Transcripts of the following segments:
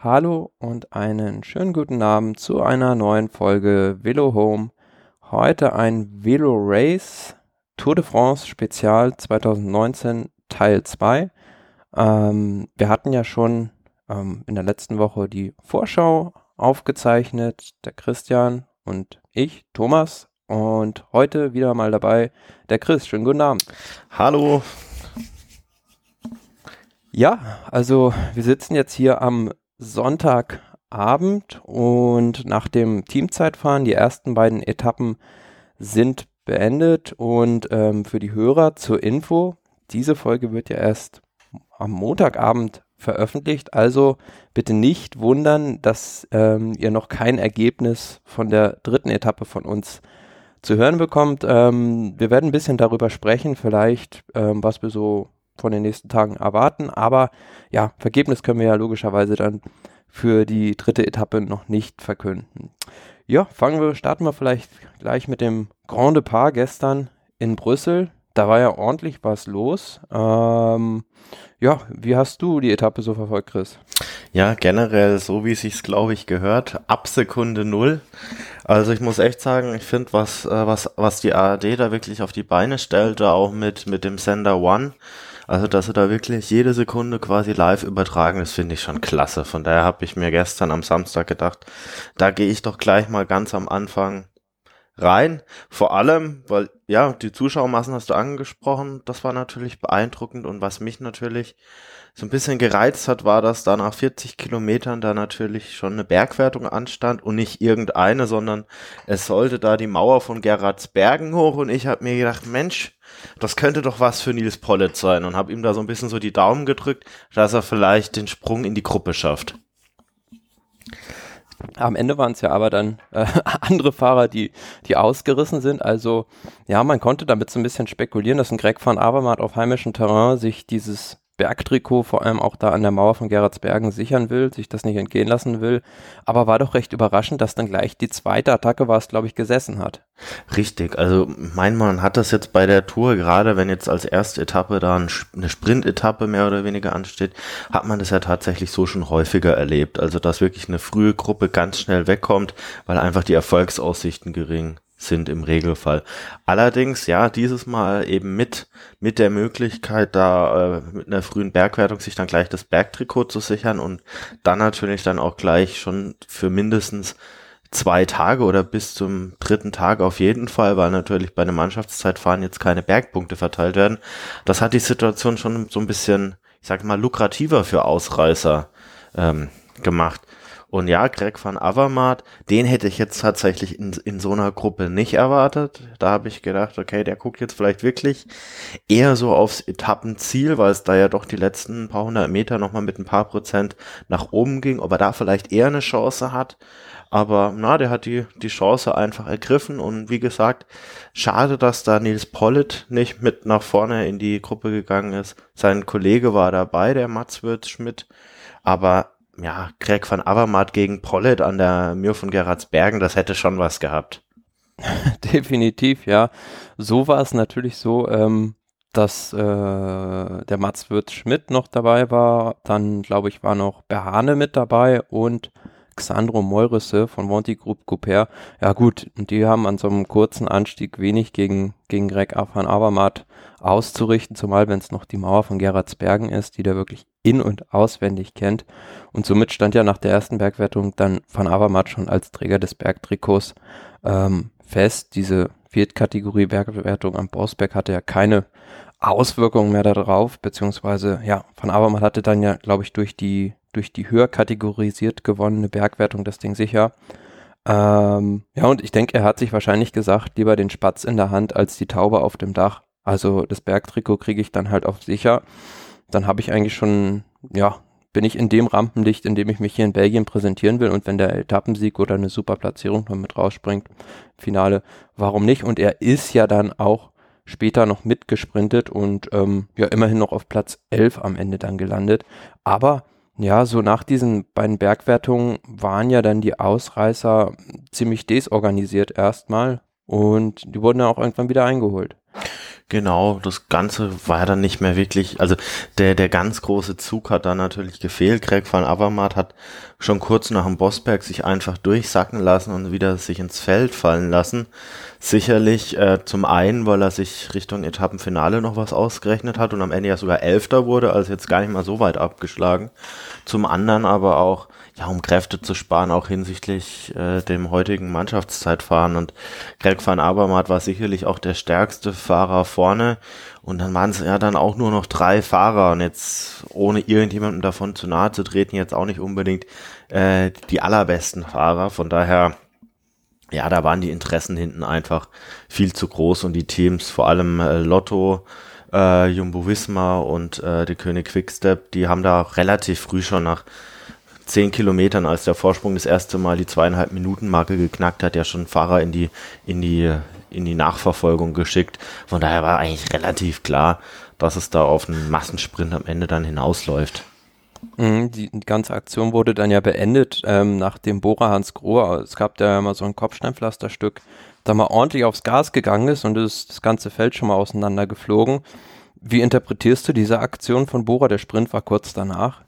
Hallo und einen schönen guten Abend zu einer neuen Folge Velo Home. Heute ein Velo Race Tour de France Spezial 2019 Teil 2. Ähm, wir hatten ja schon ähm, in der letzten Woche die Vorschau aufgezeichnet, der Christian und ich, Thomas. Und heute wieder mal dabei der Chris. Schönen guten Abend. Hallo. Ja, also wir sitzen jetzt hier am Sonntagabend und nach dem Teamzeitfahren, die ersten beiden Etappen sind beendet. Und ähm, für die Hörer zur Info, diese Folge wird ja erst am Montagabend veröffentlicht, also bitte nicht wundern, dass ähm, ihr noch kein Ergebnis von der dritten Etappe von uns zu hören bekommt. Ähm, wir werden ein bisschen darüber sprechen, vielleicht, ähm, was wir so von den nächsten Tagen erwarten. Aber ja, Vergebnis können wir ja logischerweise dann für die dritte Etappe noch nicht verkünden. Ja, fangen wir, starten wir vielleicht gleich mit dem Grand Depart gestern in Brüssel. Da war ja ordentlich was los. Ähm, ja, wie hast du die Etappe so verfolgt, Chris? Ja, generell so wie es sich glaube ich gehört, ab Sekunde null. Also ich muss echt sagen, ich finde was äh, was was die ARD da wirklich auf die Beine stellte, auch mit mit dem Sender One also, dass sie da wirklich jede Sekunde quasi live übertragen, das finde ich schon klasse. Von daher habe ich mir gestern am Samstag gedacht, da gehe ich doch gleich mal ganz am Anfang rein. Vor allem, weil, ja, die Zuschauermassen hast du angesprochen, das war natürlich beeindruckend und was mich natürlich so ein bisschen gereizt hat, war, dass da nach 40 Kilometern da natürlich schon eine Bergwertung anstand und nicht irgendeine, sondern es sollte da die Mauer von Gerardsbergen hoch und ich habe mir gedacht, Mensch, das könnte doch was für Nils Pollitt sein und habe ihm da so ein bisschen so die Daumen gedrückt, dass er vielleicht den Sprung in die Gruppe schafft. Am Ende waren es ja aber dann äh, andere Fahrer, die, die ausgerissen sind. Also ja, man konnte damit so ein bisschen spekulieren, dass ein Greg van Avermaet auf heimischem Terrain sich dieses Bergtrikot vor allem auch da an der Mauer von Gerardsbergen sichern will, sich das nicht entgehen lassen will. Aber war doch recht überraschend, dass dann gleich die zweite Attacke war es, glaube ich, gesessen hat. Richtig, also mein Mann hat das jetzt bei der Tour, gerade wenn jetzt als erste Etappe da eine Sprint-Etappe mehr oder weniger ansteht, hat man das ja tatsächlich so schon häufiger erlebt. Also dass wirklich eine frühe Gruppe ganz schnell wegkommt, weil einfach die Erfolgsaussichten gering sind im Regelfall. Allerdings, ja, dieses Mal eben mit, mit der Möglichkeit, da äh, mit einer frühen Bergwertung sich dann gleich das Bergtrikot zu sichern und dann natürlich dann auch gleich schon für mindestens zwei Tage oder bis zum dritten Tag auf jeden Fall, weil natürlich bei einem Mannschaftszeitfahren jetzt keine Bergpunkte verteilt werden. Das hat die Situation schon so ein bisschen, ich sag mal, lukrativer für Ausreißer ähm, gemacht. Und ja, Greg van Avermaet, den hätte ich jetzt tatsächlich in, in so einer Gruppe nicht erwartet. Da habe ich gedacht, okay, der guckt jetzt vielleicht wirklich eher so aufs Etappenziel, weil es da ja doch die letzten paar hundert Meter nochmal mit ein paar Prozent nach oben ging, ob er da vielleicht eher eine Chance hat. Aber na, der hat die, die Chance einfach ergriffen und wie gesagt, schade, dass da Nils Pollitt nicht mit nach vorne in die Gruppe gegangen ist. Sein Kollege war dabei, der Mats Wirtz Schmidt. Aber ja, Greg van Avermaet gegen Pollitt an der Mühr von Gerardsbergen, das hätte schon was gehabt. Definitiv, ja. So war es natürlich so, ähm, dass äh, der Mats Wirtz Schmidt noch dabei war. Dann, glaube ich, war noch Behane mit dabei und Xandro Meurisse von Monty Group Couper. Ja gut, die haben an so einem kurzen Anstieg wenig gegen, gegen Greg van Avermaet auszurichten, zumal wenn es noch die Mauer von Gerardsbergen ist, die der wirklich in- und auswendig kennt. Und somit stand ja nach der ersten Bergwertung dann Van Avermaet schon als Träger des Bergtrikots ähm, fest. Diese Viertkategorie Bergwertung am Bossberg hatte ja keine Auswirkungen mehr darauf, beziehungsweise ja, Van Avermaet hatte dann ja, glaube ich, durch die durch die höher kategorisiert gewonnene Bergwertung das Ding sicher. Ähm, ja, und ich denke, er hat sich wahrscheinlich gesagt, lieber den Spatz in der Hand als die Taube auf dem Dach. Also das Bergtrikot kriege ich dann halt auf sicher. Dann habe ich eigentlich schon, ja, bin ich in dem Rampenlicht, in dem ich mich hier in Belgien präsentieren will und wenn der Etappensieg oder eine super Platzierung noch mit rausspringt, Finale, warum nicht? Und er ist ja dann auch später noch mitgesprintet und ähm, ja immerhin noch auf Platz 11 am Ende dann gelandet. Aber ja, so nach diesen beiden Bergwertungen waren ja dann die Ausreißer ziemlich desorganisiert erstmal und die wurden ja auch irgendwann wieder eingeholt. Genau, das Ganze war dann nicht mehr wirklich, also der, der ganz große Zug hat da natürlich gefehlt. Greg van Avermaet hat schon kurz nach dem Bossberg sich einfach durchsacken lassen und wieder sich ins Feld fallen lassen. Sicherlich äh, zum einen, weil er sich Richtung Etappenfinale noch was ausgerechnet hat und am Ende ja sogar Elfter wurde, also jetzt gar nicht mal so weit abgeschlagen. Zum anderen aber auch, ja, um Kräfte zu sparen, auch hinsichtlich äh, dem heutigen Mannschaftszeitfahren. Und Greg van Abermatt war sicherlich auch der stärkste Fahrer vorne. Und dann waren es ja dann auch nur noch drei Fahrer. Und jetzt, ohne irgendjemandem davon zu nahe zu treten, jetzt auch nicht unbedingt äh, die allerbesten Fahrer. Von daher, ja, da waren die Interessen hinten einfach viel zu groß und die Teams, vor allem äh, Lotto, äh, Jumbo Visma und äh, die König Quickstep, die haben da relativ früh schon nach zehn Kilometern, als der Vorsprung das erste Mal die zweieinhalb Minuten Marke geknackt hat, ja schon Fahrer in die, in die, in die Nachverfolgung geschickt. Von daher war eigentlich relativ klar, dass es da auf einen Massensprint am Ende dann hinausläuft. Mhm, die ganze Aktion wurde dann ja beendet, ähm, nachdem Bora Hans Grohe, es gab ja mal so ein Kopfsteinpflasterstück, da mal ordentlich aufs Gas gegangen ist und ist das ganze Feld schon mal auseinandergeflogen. Wie interpretierst du diese Aktion von Bora? Der Sprint war kurz danach.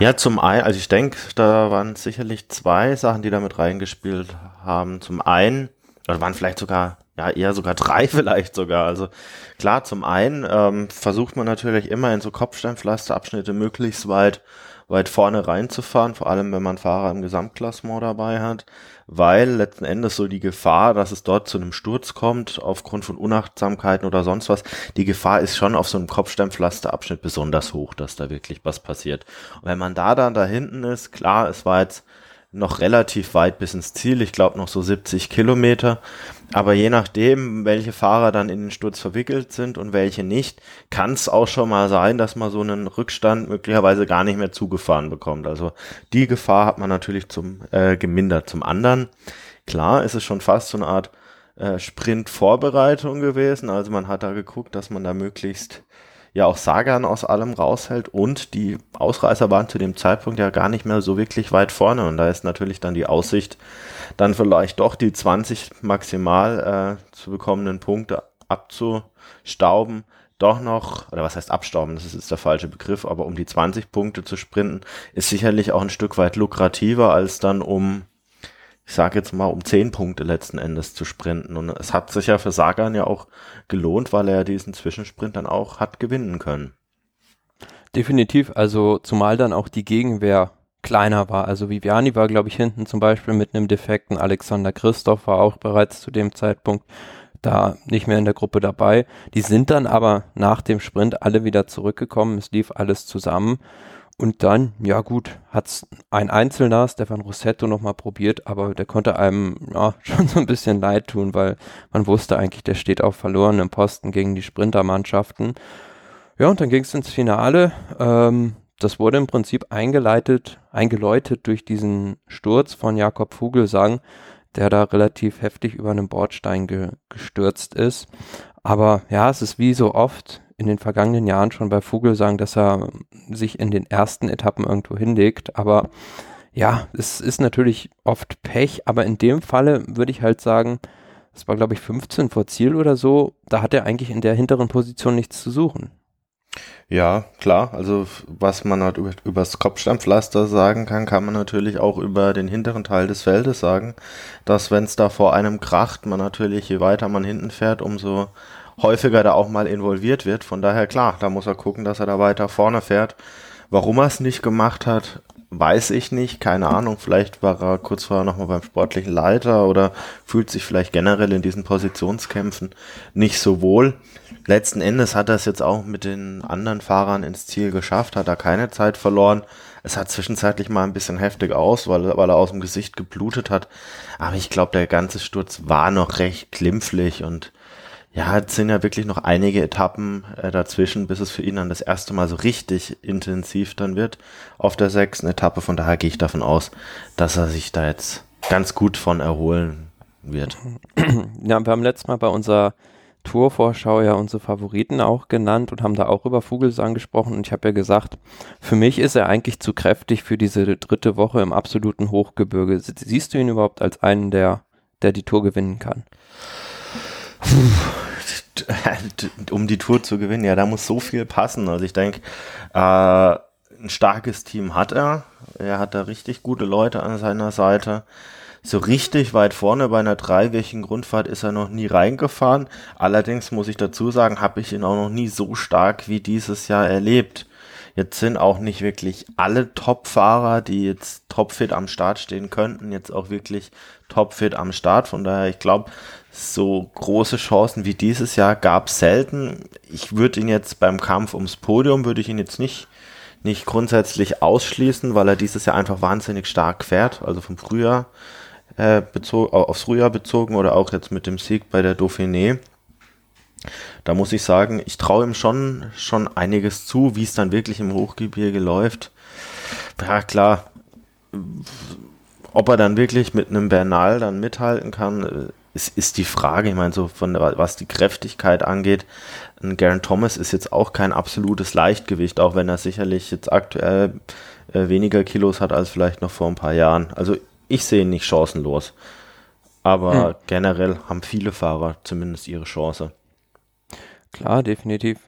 Ja, zum einen, also ich denke, da waren sicherlich zwei Sachen, die damit reingespielt haben. Zum einen, oder waren vielleicht sogar, ja, eher sogar drei vielleicht sogar. Also klar, zum einen ähm, versucht man natürlich immer in so Kopfsteinpflasterabschnitte möglichst weit weit vorne reinzufahren, vor allem wenn man Fahrer im Gesamtklassement dabei hat, weil letzten Endes so die Gefahr, dass es dort zu einem Sturz kommt, aufgrund von Unachtsamkeiten oder sonst was, die Gefahr ist schon auf so einem Kopfsteinpflasterabschnitt besonders hoch, dass da wirklich was passiert. Und wenn man da dann da hinten ist, klar, es war jetzt noch relativ weit bis ins Ziel, ich glaube noch so 70 Kilometer. Aber je nachdem, welche Fahrer dann in den Sturz verwickelt sind und welche nicht, kann es auch schon mal sein, dass man so einen Rückstand möglicherweise gar nicht mehr zugefahren bekommt. Also die Gefahr hat man natürlich zum äh, gemindert. Zum anderen, klar, ist es schon fast so eine Art äh, Sprint-Vorbereitung gewesen. Also man hat da geguckt, dass man da möglichst ja auch Sagan aus allem raushält und die Ausreißer waren zu dem Zeitpunkt ja gar nicht mehr so wirklich weit vorne. Und da ist natürlich dann die Aussicht, dann vielleicht doch die 20 maximal äh, zu bekommenden Punkte abzustauben, doch noch, oder was heißt abstauben, das ist, ist der falsche Begriff, aber um die 20 Punkte zu sprinten, ist sicherlich auch ein Stück weit lukrativer als dann um ich sage jetzt mal, um zehn Punkte letzten Endes zu sprinten. Und es hat sich ja für Sagan ja auch gelohnt, weil er diesen Zwischensprint dann auch hat gewinnen können. Definitiv, also zumal dann auch die Gegenwehr kleiner war. Also Viviani war, glaube ich, hinten zum Beispiel mit einem defekten Alexander Christoph war auch bereits zu dem Zeitpunkt da nicht mehr in der Gruppe dabei. Die sind dann aber nach dem Sprint alle wieder zurückgekommen. Es lief alles zusammen. Und dann, ja gut, hat's ein Einzelner, Stefan Rossetto, nochmal probiert, aber der konnte einem ja, schon so ein bisschen leid tun, weil man wusste eigentlich, der steht auf verlorenem Posten gegen die Sprintermannschaften. Ja, und dann ging es ins Finale. Ähm, das wurde im Prinzip eingeleitet, eingeläutet durch diesen Sturz von Jakob Vogelsang, der da relativ heftig über einen Bordstein ge gestürzt ist. Aber ja, es ist wie so oft, in den vergangenen Jahren schon bei Vogelsang, dass er sich in den ersten Etappen irgendwo hinlegt. Aber ja, es ist natürlich oft Pech, aber in dem Falle würde ich halt sagen, es war glaube ich 15 vor Ziel oder so, da hat er eigentlich in der hinteren Position nichts zu suchen. Ja, klar. Also was man halt über, übers Kopfsteinpflaster sagen kann, kann man natürlich auch über den hinteren Teil des Feldes sagen, dass wenn es da vor einem kracht, man natürlich, je weiter man hinten fährt, umso häufiger da auch mal involviert wird. Von daher klar, da muss er gucken, dass er da weiter vorne fährt. Warum er es nicht gemacht hat, weiß ich nicht. Keine Ahnung. Vielleicht war er kurz vorher nochmal beim sportlichen Leiter oder fühlt sich vielleicht generell in diesen Positionskämpfen nicht so wohl. Letzten Endes hat er es jetzt auch mit den anderen Fahrern ins Ziel geschafft, hat er keine Zeit verloren. Es hat zwischenzeitlich mal ein bisschen heftig aus, weil, weil er aus dem Gesicht geblutet hat. Aber ich glaube, der ganze Sturz war noch recht glimpflich und ja, es sind ja wirklich noch einige Etappen äh, dazwischen, bis es für ihn dann das erste Mal so richtig intensiv dann wird auf der sechsten Etappe. Von daher gehe ich davon aus, dass er sich da jetzt ganz gut von erholen wird. Ja, wir haben letztes Mal bei unserer Tourvorschau ja unsere Favoriten auch genannt und haben da auch über Vogelsang gesprochen. Und ich habe ja gesagt, für mich ist er eigentlich zu kräftig für diese dritte Woche im absoluten Hochgebirge. Siehst du ihn überhaupt als einen, der, der die Tour gewinnen kann? Um die Tour zu gewinnen, ja, da muss so viel passen. Also ich denke, äh, ein starkes Team hat er. Er hat da richtig gute Leute an seiner Seite. So richtig weit vorne bei einer dreiwöchigen Grundfahrt ist er noch nie reingefahren. Allerdings muss ich dazu sagen, habe ich ihn auch noch nie so stark wie dieses Jahr erlebt. Jetzt sind auch nicht wirklich alle Top-Fahrer, die jetzt topfit am Start stehen könnten, jetzt auch wirklich topfit am Start. Von daher, ich glaube, so große Chancen wie dieses Jahr gab es selten. Ich würde ihn jetzt beim Kampf ums Podium, würde ich ihn jetzt nicht, nicht grundsätzlich ausschließen, weil er dieses Jahr einfach wahnsinnig stark fährt, also vom Frühjahr äh, bezogen, aufs Frühjahr bezogen oder auch jetzt mit dem Sieg bei der Dauphiné da muss ich sagen, ich traue ihm schon, schon einiges zu, wie es dann wirklich im Hochgebirge läuft. Ja, klar, ob er dann wirklich mit einem Bernal dann mithalten kann, ist, ist die Frage. Ich meine, so von was die Kräftigkeit angeht, ein Garen Thomas ist jetzt auch kein absolutes Leichtgewicht, auch wenn er sicherlich jetzt aktuell äh, weniger Kilos hat als vielleicht noch vor ein paar Jahren. Also ich sehe ihn nicht chancenlos. Aber hm. generell haben viele Fahrer zumindest ihre Chance. Klar, definitiv.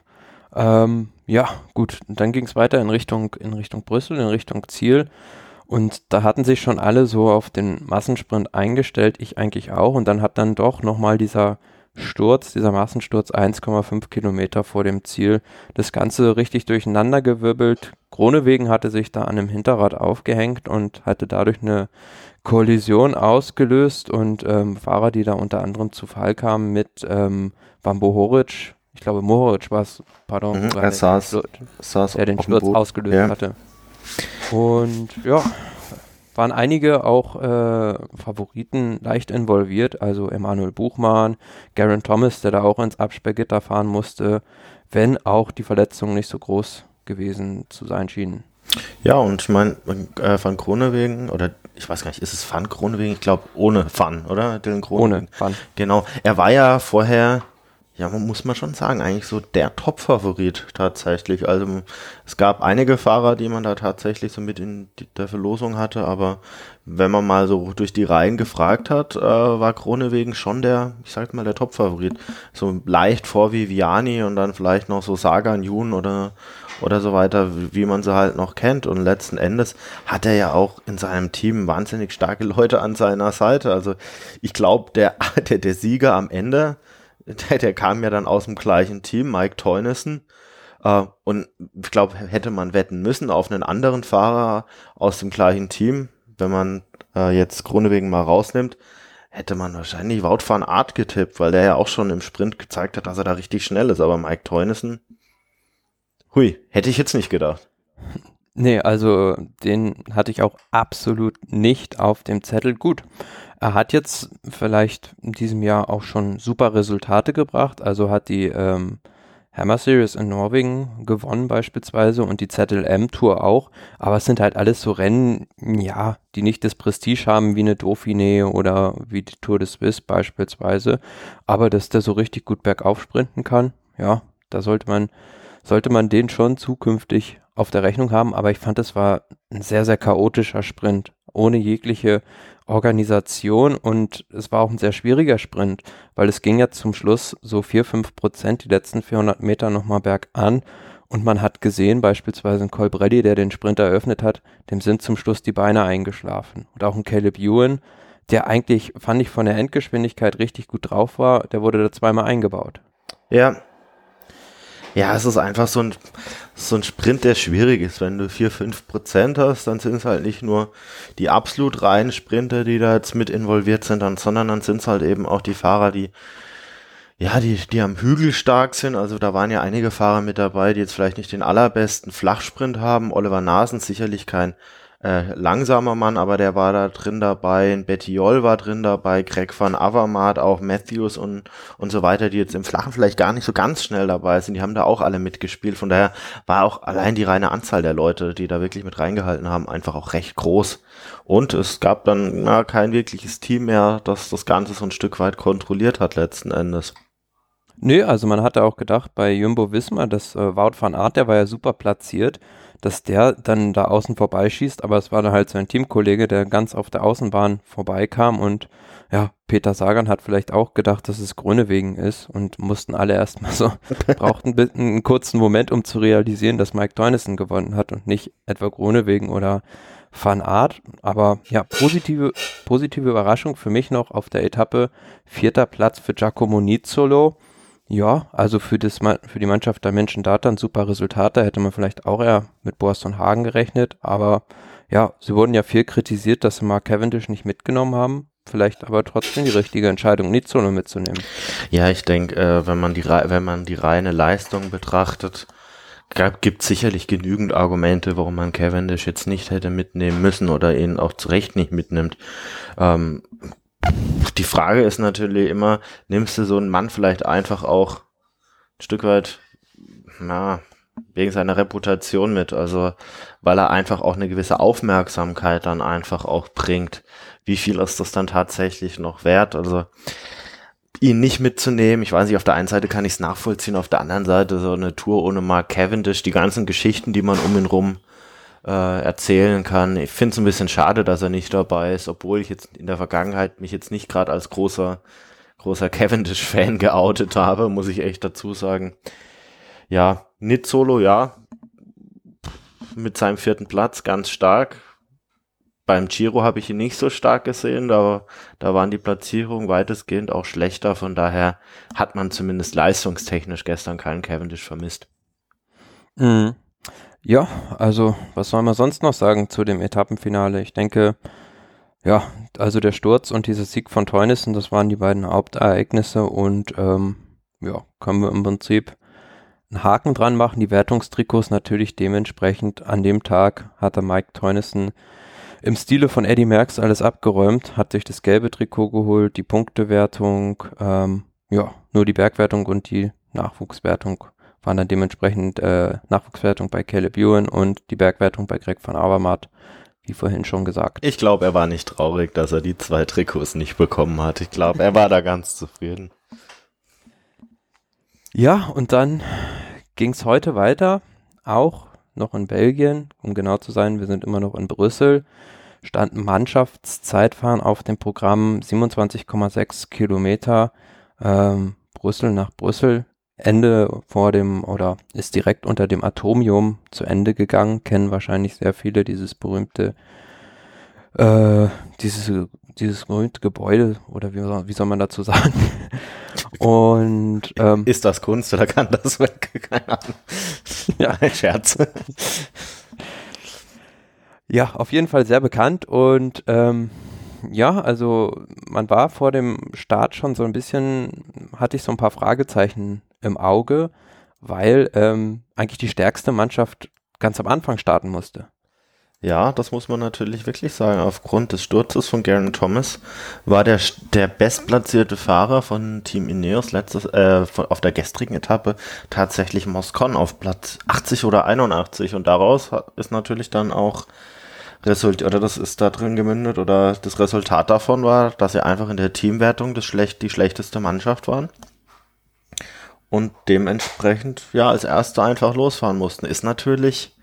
Ähm, ja, gut, dann ging es weiter in Richtung, in Richtung Brüssel, in Richtung Ziel. Und da hatten sich schon alle so auf den Massensprint eingestellt, ich eigentlich auch. Und dann hat dann doch nochmal dieser Sturz, dieser Massensturz 1,5 Kilometer vor dem Ziel das Ganze richtig durcheinandergewirbelt. Kronewegen hatte sich da an einem Hinterrad aufgehängt und hatte dadurch eine Kollision ausgelöst und ähm, Fahrer, die da unter anderem zu Fall kamen mit ähm, Bambo Horic, ich glaube Mohoric war es, pardon, mhm, er saß, Sturz, saß der den Sturz ausgelöst ja. hatte. Und ja, waren einige auch äh, Favoriten leicht involviert, also Emanuel Buchmann, Garen Thomas, der da auch ins Absperrgitter fahren musste, wenn auch die Verletzungen nicht so groß gewesen zu sein schienen. Ja, und ich meine, äh, Van Kronewegen, oder ich weiß gar nicht, ist es Van Kronewegen? Ich glaube, ohne Van, oder? Dylan Kronewegen. Ohne Van. Genau. Er war ja vorher ja, man muss man schon sagen, eigentlich so der Top-Favorit tatsächlich. Also es gab einige Fahrer, die man da tatsächlich so mit in der Verlosung hatte, aber wenn man mal so durch die Reihen gefragt hat, äh, war Kronewegen schon der, ich sag mal, der Top-Favorit. So leicht vor Viviani und dann vielleicht noch so Sagan Jun oder oder so weiter, wie man sie halt noch kennt. Und letzten Endes hat er ja auch in seinem Team wahnsinnig starke Leute an seiner Seite. Also ich glaube, der, der, der Sieger am Ende der, der kam ja dann aus dem gleichen Team, Mike Teunissen. Äh, und ich glaube, hätte man wetten müssen auf einen anderen Fahrer aus dem gleichen Team, wenn man äh, jetzt Grunewegen mal rausnimmt, hätte man wahrscheinlich Wout van Art getippt, weil der ja auch schon im Sprint gezeigt hat, dass er da richtig schnell ist. Aber Mike Teunissen, hui, hätte ich jetzt nicht gedacht. Nee, also den hatte ich auch absolut nicht auf dem Zettel. Gut, er hat jetzt vielleicht in diesem Jahr auch schon super Resultate gebracht, also hat die ähm, Hammer Series in Norwegen gewonnen beispielsweise und die ZLM Tour auch, aber es sind halt alles so Rennen, ja, die nicht das Prestige haben wie eine Dauphiné oder wie die Tour de Suisse beispielsweise, aber dass der so richtig gut bergauf sprinten kann, ja, da sollte man sollte man den schon zukünftig auf der Rechnung haben, aber ich fand, es war ein sehr, sehr chaotischer Sprint, ohne jegliche Organisation und es war auch ein sehr schwieriger Sprint, weil es ging ja zum Schluss so vier fünf Prozent die letzten 400 Meter nochmal bergan und man hat gesehen, beispielsweise ein Colbrelli, der den Sprint eröffnet hat, dem sind zum Schluss die Beine eingeschlafen. Und auch ein Caleb Ewan, der eigentlich, fand ich, von der Endgeschwindigkeit richtig gut drauf war, der wurde da zweimal eingebaut. Ja, ja, es ist einfach so ein, so ein Sprint, der schwierig ist. Wenn du 4, 5 Prozent hast, dann sind es halt nicht nur die absolut reinen Sprinter, die da jetzt mit involviert sind, dann, sondern dann sind es halt eben auch die Fahrer, die ja, die, die am Hügel stark sind. Also da waren ja einige Fahrer mit dabei, die jetzt vielleicht nicht den allerbesten Flachsprint haben. Oliver Nasen sicherlich kein äh, langsamer Mann, aber der war da drin dabei, Bettiol war drin dabei, Greg van Avermaet, auch Matthews und, und so weiter, die jetzt im Flachen vielleicht gar nicht so ganz schnell dabei sind, die haben da auch alle mitgespielt, von daher war auch allein die reine Anzahl der Leute, die da wirklich mit reingehalten haben, einfach auch recht groß. Und es gab dann na, kein wirkliches Team mehr, das das Ganze so ein Stück weit kontrolliert hat letzten Endes. Nö, also man hatte auch gedacht bei Jumbo Wismar, dass äh, Wout van Aert, der war ja super platziert, dass der dann da außen vorbeischießt, aber es war dann halt sein Teamkollege, der ganz auf der Außenbahn vorbeikam und ja, Peter Sagan hat vielleicht auch gedacht, dass es Grönewegen ist und mussten alle erstmal so, brauchten einen kurzen Moment, um zu realisieren, dass Mike Teunissen gewonnen hat und nicht etwa Grönewegen oder Van Art. Aber ja, positive, positive Überraschung für mich noch auf der Etappe. Vierter Platz für Giacomo Nizzolo. Ja, also für, das, für die Mannschaft der Menschen Data ein super Resultat. Da hätte man vielleicht auch eher mit Boaston Hagen gerechnet. Aber ja, sie wurden ja viel kritisiert, dass sie Mark Cavendish nicht mitgenommen haben vielleicht aber trotzdem die richtige Entscheidung, Nizolo mitzunehmen. Ja, ich denke, äh, wenn man die wenn man die reine Leistung betrachtet, gibt sicherlich genügend Argumente, warum man Cavendish jetzt nicht hätte mitnehmen müssen oder ihn auch zu Recht nicht mitnimmt. Ähm, die Frage ist natürlich immer, nimmst du so einen Mann vielleicht einfach auch ein Stück weit, na, wegen seiner Reputation mit, also weil er einfach auch eine gewisse Aufmerksamkeit dann einfach auch bringt. Wie viel ist das dann tatsächlich noch wert? Also ihn nicht mitzunehmen. Ich weiß nicht, auf der einen Seite kann ich es nachvollziehen, auf der anderen Seite so eine Tour ohne Mark Cavendish, die ganzen Geschichten, die man um ihn rum äh, erzählen kann. Ich finde es ein bisschen schade, dass er nicht dabei ist, obwohl ich jetzt in der Vergangenheit mich jetzt nicht gerade als großer großer Cavendish-Fan geoutet habe, muss ich echt dazu sagen. Ja, Nit Solo, ja, mit seinem vierten Platz ganz stark. Beim Giro habe ich ihn nicht so stark gesehen, da, da waren die Platzierungen weitestgehend auch schlechter, von daher hat man zumindest leistungstechnisch gestern keinen Cavendish vermisst. Mhm. Ja, also was soll man sonst noch sagen zu dem Etappenfinale? Ich denke, ja, also der Sturz und dieser Sieg von Teunissen, das waren die beiden Hauptereignisse und ähm, ja, können wir im Prinzip einen Haken dran machen. Die Wertungstrikots natürlich dementsprechend an dem Tag hatte Mike Teunissen im Stile von Eddie Merckx alles abgeräumt, hat sich das gelbe Trikot geholt, die Punktewertung, ähm, ja, nur die Bergwertung und die Nachwuchswertung waren dann dementsprechend äh, Nachwuchswertung bei Caleb Ewan und die Bergwertung bei Greg van Avermaet, wie vorhin schon gesagt. Ich glaube, er war nicht traurig, dass er die zwei Trikots nicht bekommen hat. Ich glaube, er war da ganz zufrieden. Ja, und dann ging es heute weiter, auch noch in Belgien, um genau zu sein, wir sind immer noch in Brüssel, stand Mannschaftszeitfahren auf dem Programm 27,6 Kilometer ähm, Brüssel nach Brüssel. Ende vor dem oder ist direkt unter dem Atomium zu Ende gegangen. Kennen wahrscheinlich sehr viele dieses berühmte, äh, dieses, dieses berühmte Gebäude oder wie, wie soll man dazu sagen? Und ähm, ist das Kunst oder kann das weg? Keine Ahnung. Ja, ein Scherz. Ja, auf jeden Fall sehr bekannt und ähm, ja, also man war vor dem Start schon so ein bisschen, hatte ich so ein paar Fragezeichen im Auge, weil ähm, eigentlich die stärkste Mannschaft ganz am Anfang starten musste. Ja, das muss man natürlich wirklich sagen. Aufgrund des Sturzes von Garen Thomas war der, der bestplatzierte Fahrer von Team Ineos letztes, äh, von, auf der gestrigen Etappe tatsächlich Moscon auf Platz 80 oder 81 und daraus ist natürlich dann auch Result oder das ist da drin gemündet oder das Resultat davon war, dass sie einfach in der Teamwertung das schlecht, die schlechteste Mannschaft waren und dementsprechend ja als Erster einfach losfahren mussten. Ist natürlich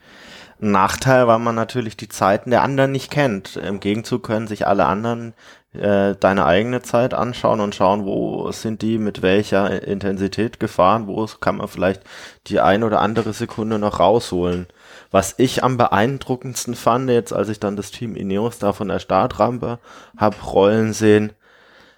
Nachteil, weil man natürlich die Zeiten der anderen nicht kennt. Im Gegenzug können sich alle anderen äh, deine eigene Zeit anschauen und schauen, wo sind die mit welcher Intensität gefahren, wo kann man vielleicht die ein oder andere Sekunde noch rausholen. Was ich am beeindruckendsten fand, jetzt als ich dann das Team Ineos da von der Startrampe hab rollen sehen,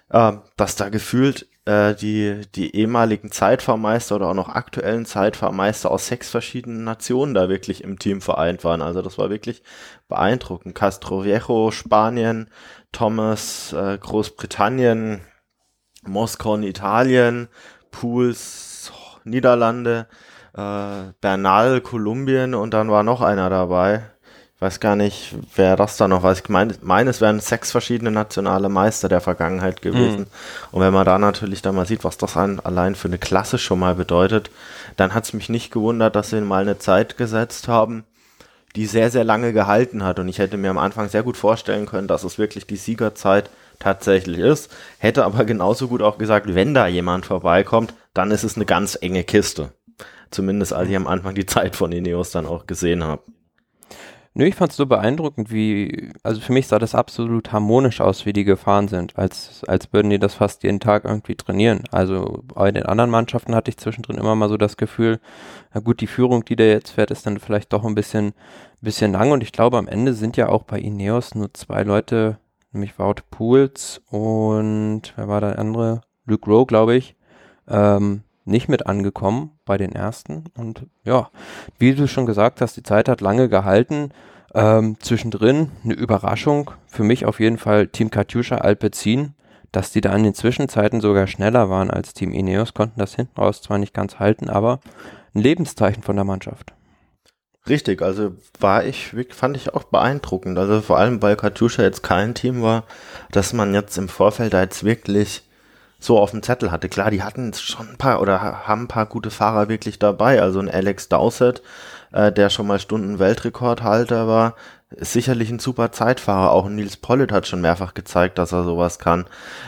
äh, dass da gefühlt äh, die, die ehemaligen Zeitfahrmeister oder auch noch aktuellen Zeitfahrmeister aus sechs verschiedenen Nationen da wirklich im Team vereint waren. Also das war wirklich beeindruckend. Castro Viejo, Spanien, Thomas, äh, Großbritannien, Moskau Italien, Pools, Niederlande, äh, Bernal, Kolumbien und dann war noch einer dabei weiß gar nicht, wer das da noch weiß. Ich meine, meine, es wären sechs verschiedene nationale Meister der Vergangenheit gewesen. Mhm. Und wenn man da natürlich dann mal sieht, was das ein, allein für eine Klasse schon mal bedeutet, dann hat es mich nicht gewundert, dass sie mal eine Zeit gesetzt haben, die sehr, sehr lange gehalten hat. Und ich hätte mir am Anfang sehr gut vorstellen können, dass es wirklich die Siegerzeit tatsächlich ist. Hätte aber genauso gut auch gesagt, wenn da jemand vorbeikommt, dann ist es eine ganz enge Kiste. Zumindest als ich am Anfang die Zeit von Ineos dann auch gesehen habe. Nö, ich fand es so beeindruckend, wie, also für mich sah das absolut harmonisch aus, wie die gefahren sind, als, als würden die das fast jeden Tag irgendwie trainieren. Also bei den anderen Mannschaften hatte ich zwischendrin immer mal so das Gefühl, na gut, die Führung, die der jetzt fährt, ist dann vielleicht doch ein bisschen, bisschen lang und ich glaube, am Ende sind ja auch bei Ineos nur zwei Leute, nämlich Wout Pools und, wer war der andere? Luke Rowe, glaube ich, ähm, nicht mit angekommen bei den ersten. Und ja, wie du schon gesagt hast, die Zeit hat lange gehalten. Ähm, zwischendrin eine Überraschung, für mich auf jeden Fall Team Katjuscha Alpecin, dass die da in den Zwischenzeiten sogar schneller waren als Team Ineos, konnten das hinten raus zwar nicht ganz halten, aber ein Lebenszeichen von der Mannschaft. Richtig, also war ich, fand ich auch beeindruckend. Also vor allem, weil Katjuscha jetzt kein Team war, dass man jetzt im Vorfeld da jetzt wirklich so auf dem Zettel hatte. Klar, die hatten schon ein paar oder haben ein paar gute Fahrer wirklich dabei. Also ein Alex Dowsett, äh, der schon mal Stunden Weltrekordhalter war, ist sicherlich ein super Zeitfahrer. Auch Nils Pollitt hat schon mehrfach gezeigt, dass er sowas kann.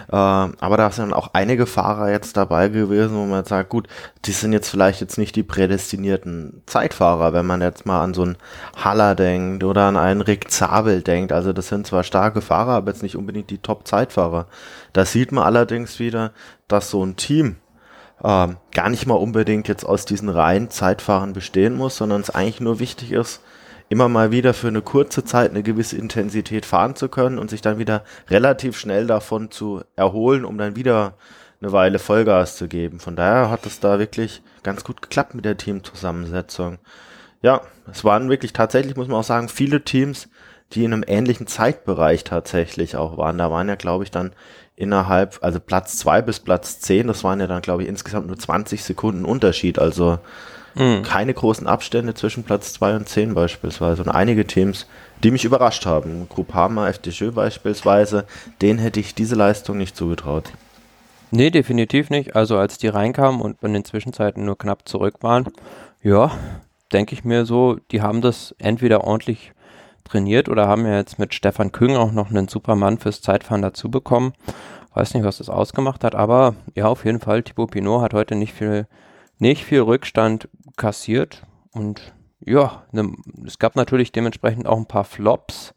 Äh, aber da sind auch einige Fahrer jetzt dabei gewesen, wo man sagt, gut, die sind jetzt vielleicht jetzt nicht die prädestinierten Zeitfahrer, wenn man jetzt mal an so einen Haller denkt oder an einen Rick Zabel denkt. Also das sind zwar starke Fahrer, aber jetzt nicht unbedingt die Top-Zeitfahrer. Da sieht man allerdings wieder, dass so ein Team äh, gar nicht mal unbedingt jetzt aus diesen reinen Zeitfahrern bestehen muss, sondern es eigentlich nur wichtig ist, immer mal wieder für eine kurze Zeit eine gewisse Intensität fahren zu können und sich dann wieder relativ schnell davon zu erholen, um dann wieder eine Weile Vollgas zu geben. Von daher hat es da wirklich ganz gut geklappt mit der Teamzusammensetzung. Ja, es waren wirklich tatsächlich, muss man auch sagen, viele Teams, die in einem ähnlichen Zeitbereich tatsächlich auch waren. Da waren ja, glaube ich, dann innerhalb, also Platz zwei bis Platz zehn, das waren ja dann, glaube ich, insgesamt nur 20 Sekunden Unterschied. Also Mhm. Keine großen Abstände zwischen Platz 2 und 10 beispielsweise. Und einige Teams, die mich überrascht haben. Groupama, FDJ beispielsweise, denen hätte ich diese Leistung nicht zugetraut. Nee, definitiv nicht. Also als die reinkamen und in den Zwischenzeiten nur knapp zurück waren, ja, denke ich mir so, die haben das entweder ordentlich trainiert oder haben ja jetzt mit Stefan Küng auch noch einen Supermann fürs Zeitfahren dazu bekommen. Weiß nicht, was das ausgemacht hat, aber ja, auf jeden Fall, Thibaut Pinot hat heute nicht viel, nicht viel Rückstand kassiert. Und ja, ne, es gab natürlich dementsprechend auch ein paar Flops,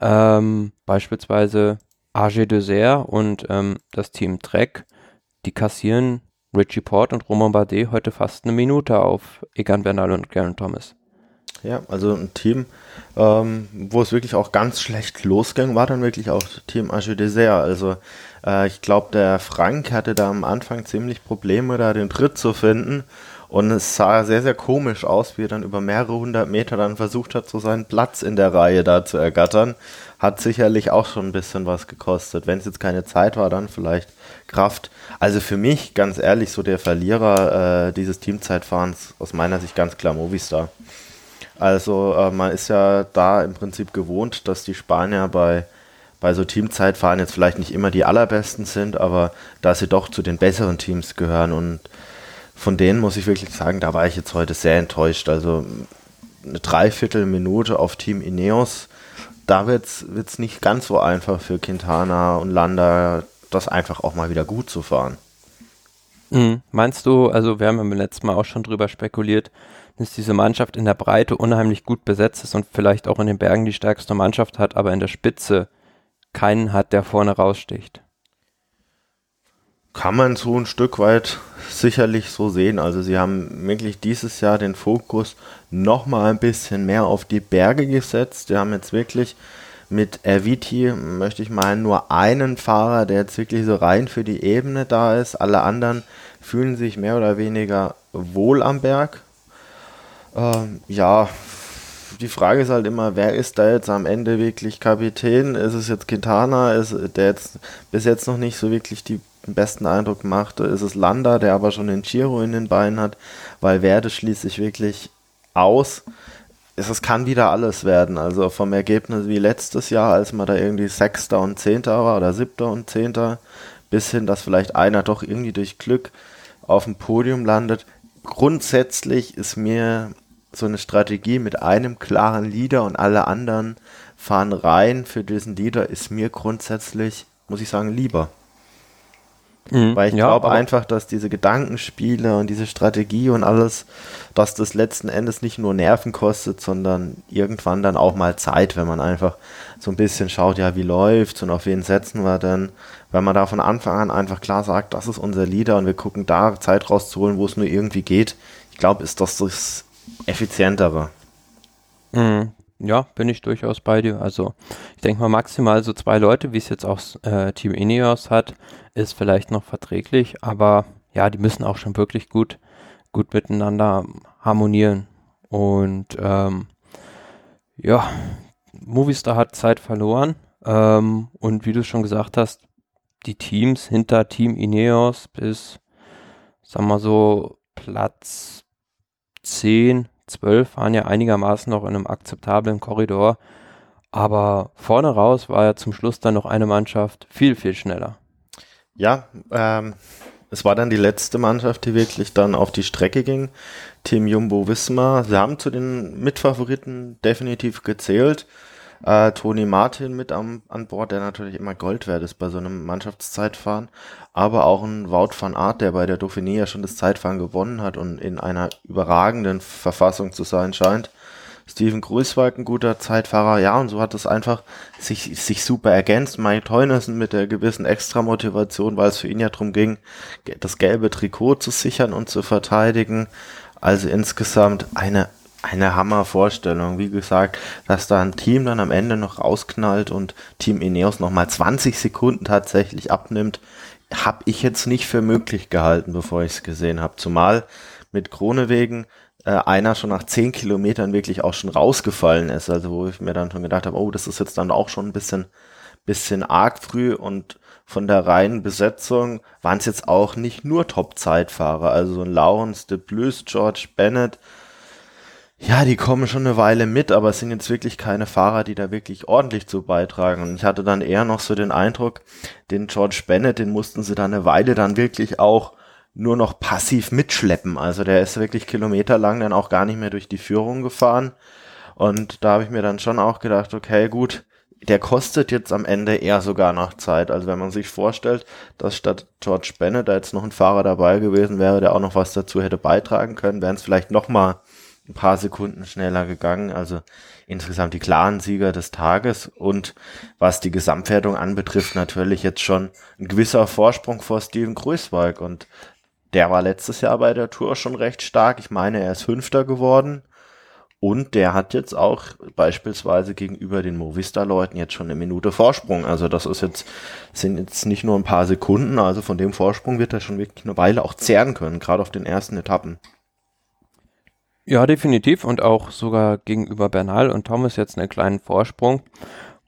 ähm, beispielsweise AG Dessert und ähm, das Team Trek, die kassieren Richie Port und Roman Bardet heute fast eine Minute auf Egan Bernal und Garen Thomas. Ja, also ein Team, ähm, wo es wirklich auch ganz schlecht losging, war dann wirklich auch Team AG Dessert. Also äh, ich glaube, der Frank hatte da am Anfang ziemlich Probleme, da den Tritt zu finden und es sah sehr, sehr komisch aus, wie er dann über mehrere hundert Meter dann versucht hat, so seinen Platz in der Reihe da zu ergattern. Hat sicherlich auch schon ein bisschen was gekostet. Wenn es jetzt keine Zeit war, dann vielleicht Kraft. Also für mich, ganz ehrlich, so der Verlierer äh, dieses Teamzeitfahrens aus meiner Sicht ganz klar Movistar. Also äh, man ist ja da im Prinzip gewohnt, dass die Spanier bei, bei so Teamzeitfahren jetzt vielleicht nicht immer die allerbesten sind, aber da sie doch zu den besseren Teams gehören und von denen muss ich wirklich sagen, da war ich jetzt heute sehr enttäuscht. Also eine Dreiviertelminute auf Team Ineos, da wird es nicht ganz so einfach für Quintana und Landa, das einfach auch mal wieder gut zu fahren. Mhm. Meinst du, also wir haben beim letzten Mal auch schon drüber spekuliert, dass diese Mannschaft in der Breite unheimlich gut besetzt ist und vielleicht auch in den Bergen die stärkste Mannschaft hat, aber in der Spitze keinen hat, der vorne raussticht? Kann man so ein Stück weit sicherlich so sehen. Also sie haben wirklich dieses Jahr den Fokus noch mal ein bisschen mehr auf die Berge gesetzt. Sie haben jetzt wirklich mit Erviti, möchte ich meinen, nur einen Fahrer, der jetzt wirklich so rein für die Ebene da ist. Alle anderen fühlen sich mehr oder weniger wohl am Berg. Ähm, ja, die Frage ist halt immer, wer ist da jetzt am Ende wirklich Kapitän? Ist es jetzt Quintana, ist der jetzt bis jetzt noch nicht so wirklich die den besten Eindruck macht, ist es Landa, der aber schon den Giro in den Beinen hat, weil Werde schließt sich wirklich aus. Es kann wieder alles werden. Also vom Ergebnis wie letztes Jahr, als man da irgendwie Sechster und Zehnter war oder Siebter und Zehnter, bis hin, dass vielleicht einer doch irgendwie durch Glück auf dem Podium landet. Grundsätzlich ist mir so eine Strategie mit einem klaren Leader und alle anderen fahren rein für diesen Leader ist mir grundsätzlich, muss ich sagen, lieber. Mhm, Weil ich ja, glaube einfach, dass diese Gedankenspiele und diese Strategie und alles, dass das letzten Endes nicht nur Nerven kostet, sondern irgendwann dann auch mal Zeit, wenn man einfach so ein bisschen schaut, ja, wie läuft's und auf wen setzen wir denn? Wenn man da von Anfang an einfach klar sagt, das ist unser Leader und wir gucken da Zeit rauszuholen, wo es nur irgendwie geht. Ich glaube, ist das das effizientere. Mhm. Ja, bin ich durchaus bei dir. Also ich denke mal maximal so zwei Leute, wie es jetzt auch äh, Team Ineos hat, ist vielleicht noch verträglich, aber ja, die müssen auch schon wirklich gut, gut miteinander harmonieren. Und ähm, ja, Movistar hat Zeit verloren. Ähm, und wie du schon gesagt hast, die Teams hinter Team Ineos bis, sagen wir so, Platz 10 12 waren ja einigermaßen noch in einem akzeptablen Korridor. Aber vorne raus war ja zum Schluss dann noch eine Mannschaft viel, viel schneller. Ja, ähm, es war dann die letzte Mannschaft, die wirklich dann auf die Strecke ging. Team Jumbo Wismar. Sie haben zu den Mitfavoriten definitiv gezählt. Äh, Toni Martin mit am, an Bord, der natürlich immer Gold wert ist bei so einem Mannschaftszeitfahren. Aber auch ein Wout van Aert, der bei der Dauphiné ja schon das Zeitfahren gewonnen hat und in einer überragenden Verfassung zu sein scheint. Steven Grüßwald, ein guter Zeitfahrer, ja, und so hat es einfach sich, sich super ergänzt. Mike Teunissen mit der gewissen Extramotivation, weil es für ihn ja darum ging, das gelbe Trikot zu sichern und zu verteidigen. Also insgesamt eine eine Hammervorstellung. Wie gesagt, dass da ein Team dann am Ende noch rausknallt und Team Ineos nochmal 20 Sekunden tatsächlich abnimmt, habe ich jetzt nicht für möglich gehalten, bevor ich es gesehen habe. Zumal mit Kronewegen äh, einer schon nach 10 Kilometern wirklich auch schon rausgefallen ist. Also wo ich mir dann schon gedacht habe, oh, das ist jetzt dann auch schon ein bisschen, bisschen arg früh und von der reinen Besetzung waren es jetzt auch nicht nur Top-Zeitfahrer. Also so ein Lawrence de Plus, George Bennett, ja, die kommen schon eine Weile mit, aber es sind jetzt wirklich keine Fahrer, die da wirklich ordentlich zu beitragen. Und ich hatte dann eher noch so den Eindruck, den George Bennett, den mussten sie dann eine Weile dann wirklich auch nur noch passiv mitschleppen. Also der ist wirklich kilometerlang dann auch gar nicht mehr durch die Führung gefahren. Und da habe ich mir dann schon auch gedacht, okay, gut, der kostet jetzt am Ende eher sogar noch Zeit. Also wenn man sich vorstellt, dass statt George Bennett da jetzt noch ein Fahrer dabei gewesen wäre, der auch noch was dazu hätte beitragen können, wären es vielleicht noch mal ein paar Sekunden schneller gegangen. Also insgesamt die klaren Sieger des Tages und was die Gesamtwertung anbetrifft, natürlich jetzt schon ein gewisser Vorsprung vor Steven Größwalk und der war letztes Jahr bei der Tour schon recht stark. Ich meine, er ist Fünfter geworden. Und der hat jetzt auch beispielsweise gegenüber den Movistar-Leuten jetzt schon eine Minute Vorsprung. Also das ist jetzt, sind jetzt nicht nur ein paar Sekunden. Also von dem Vorsprung wird er schon wirklich eine Weile auch zehren können, gerade auf den ersten Etappen. Ja, definitiv und auch sogar gegenüber Bernal und Thomas jetzt einen kleinen Vorsprung.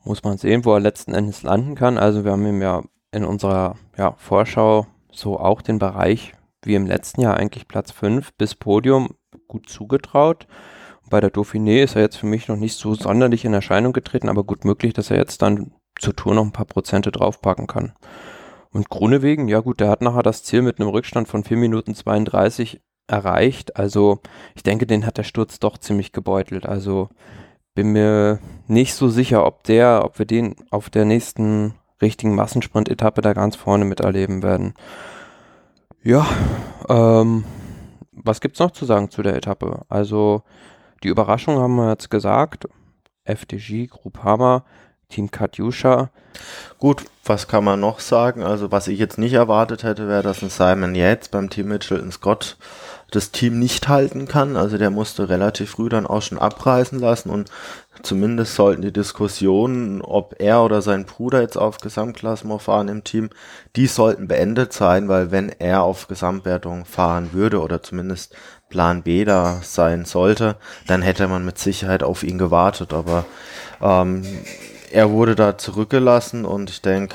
Muss man sehen, wo er letzten Endes landen kann. Also wir haben ihm ja in unserer ja, Vorschau so auch den Bereich wie im letzten Jahr eigentlich Platz 5 bis Podium gut zugetraut. Bei der Dauphiné ist er jetzt für mich noch nicht so sonderlich in Erscheinung getreten, aber gut möglich, dass er jetzt dann zur Tour noch ein paar Prozente draufpacken kann. Und Grunewegen, ja gut, der hat nachher das Ziel mit einem Rückstand von 4 Minuten 32 erreicht. Also ich denke, den hat der Sturz doch ziemlich gebeutelt. Also bin mir nicht so sicher, ob der, ob wir den auf der nächsten richtigen Massensprint-Etappe da ganz vorne miterleben werden. Ja, ähm, was gibt's noch zu sagen zu der Etappe? Also die Überraschung haben wir jetzt gesagt. FDG, Groupama, Team Katjuscha. Gut, was kann man noch sagen? Also was ich jetzt nicht erwartet hätte, wäre, dass ein Simon Yates beim Team Mitchell Scott das Team nicht halten kann. Also der musste relativ früh dann auch schon abreißen lassen und zumindest sollten die Diskussionen, ob er oder sein Bruder jetzt auf Gesamtklassement fahren im Team, die sollten beendet sein, weil wenn er auf Gesamtwertung fahren würde oder zumindest Plan B da sein sollte, dann hätte man mit Sicherheit auf ihn gewartet. Aber ähm, er wurde da zurückgelassen und ich denke,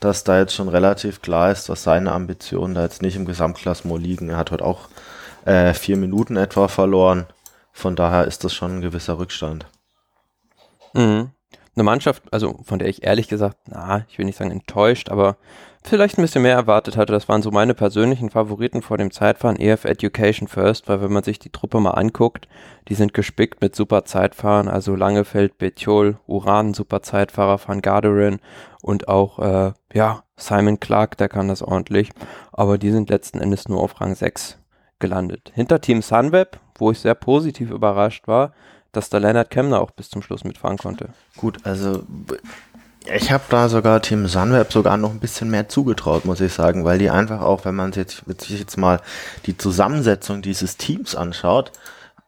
dass da jetzt schon relativ klar ist, dass seine Ambitionen da jetzt nicht im Gesamtklassement liegen. Er hat heute auch äh, vier Minuten etwa verloren. Von daher ist das schon ein gewisser Rückstand. Mhm. Eine Mannschaft, also von der ich ehrlich gesagt, na, ich will nicht sagen enttäuscht, aber vielleicht ein bisschen mehr erwartet hatte. Das waren so meine persönlichen Favoriten vor dem Zeitfahren, EF Education First, weil wenn man sich die Truppe mal anguckt, die sind gespickt mit super Zeitfahren, also Langefeld, Betjol, Uran, super Zeitfahrer, Van Garderen und auch, äh, ja, Simon Clark, der kann das ordentlich, aber die sind letzten Endes nur auf Rang 6 gelandet. Hinter Team Sunweb, wo ich sehr positiv überrascht war, dass da Leonard Kemner auch bis zum Schluss mitfahren konnte. Gut, also ich habe da sogar Team Sunweb sogar noch ein bisschen mehr zugetraut, muss ich sagen, weil die einfach auch, wenn man sich jetzt, jetzt mal die Zusammensetzung dieses Teams anschaut,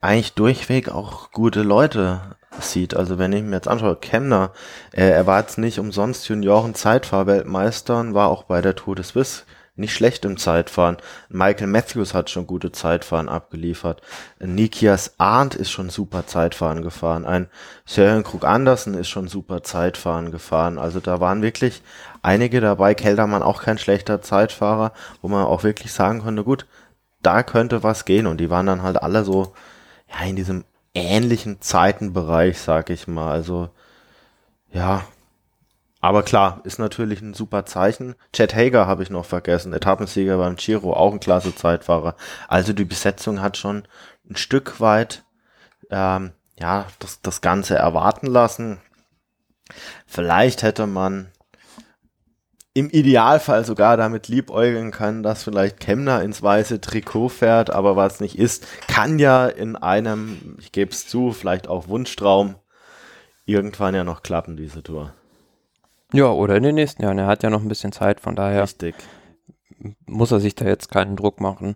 eigentlich durchweg auch gute Leute sieht. Also wenn ich mir jetzt anschaue, Kemner, äh, er war jetzt nicht umsonst Junioren-Zeitfahrweltmeister und war auch bei der Tour de Suisse nicht schlecht im Zeitfahren. Michael Matthews hat schon gute Zeitfahren abgeliefert. Nikias Arndt ist schon super Zeitfahren gefahren. Ein Sören Krug Andersen ist schon super Zeitfahren gefahren. Also da waren wirklich einige dabei. Keldermann auch kein schlechter Zeitfahrer, wo man auch wirklich sagen konnte, gut, da könnte was gehen. Und die waren dann halt alle so, ja, in diesem ähnlichen Zeitenbereich, sag ich mal. Also, ja, aber klar, ist natürlich ein super Zeichen. Chad Hager habe ich noch vergessen, Etappensieger beim Giro, auch ein klasse Zeitfahrer. Also die Besetzung hat schon ein Stück weit ähm, ja das, das Ganze erwarten lassen. Vielleicht hätte man im Idealfall sogar damit liebäugeln können, dass vielleicht Kemner ins weiße Trikot fährt, aber was nicht ist, kann ja in einem, ich gebe es zu, vielleicht auch Wunschtraum irgendwann ja noch klappen, diese Tour. Ja, oder in den nächsten Jahren. Er hat ja noch ein bisschen Zeit, von daher Richtig. muss er sich da jetzt keinen Druck machen.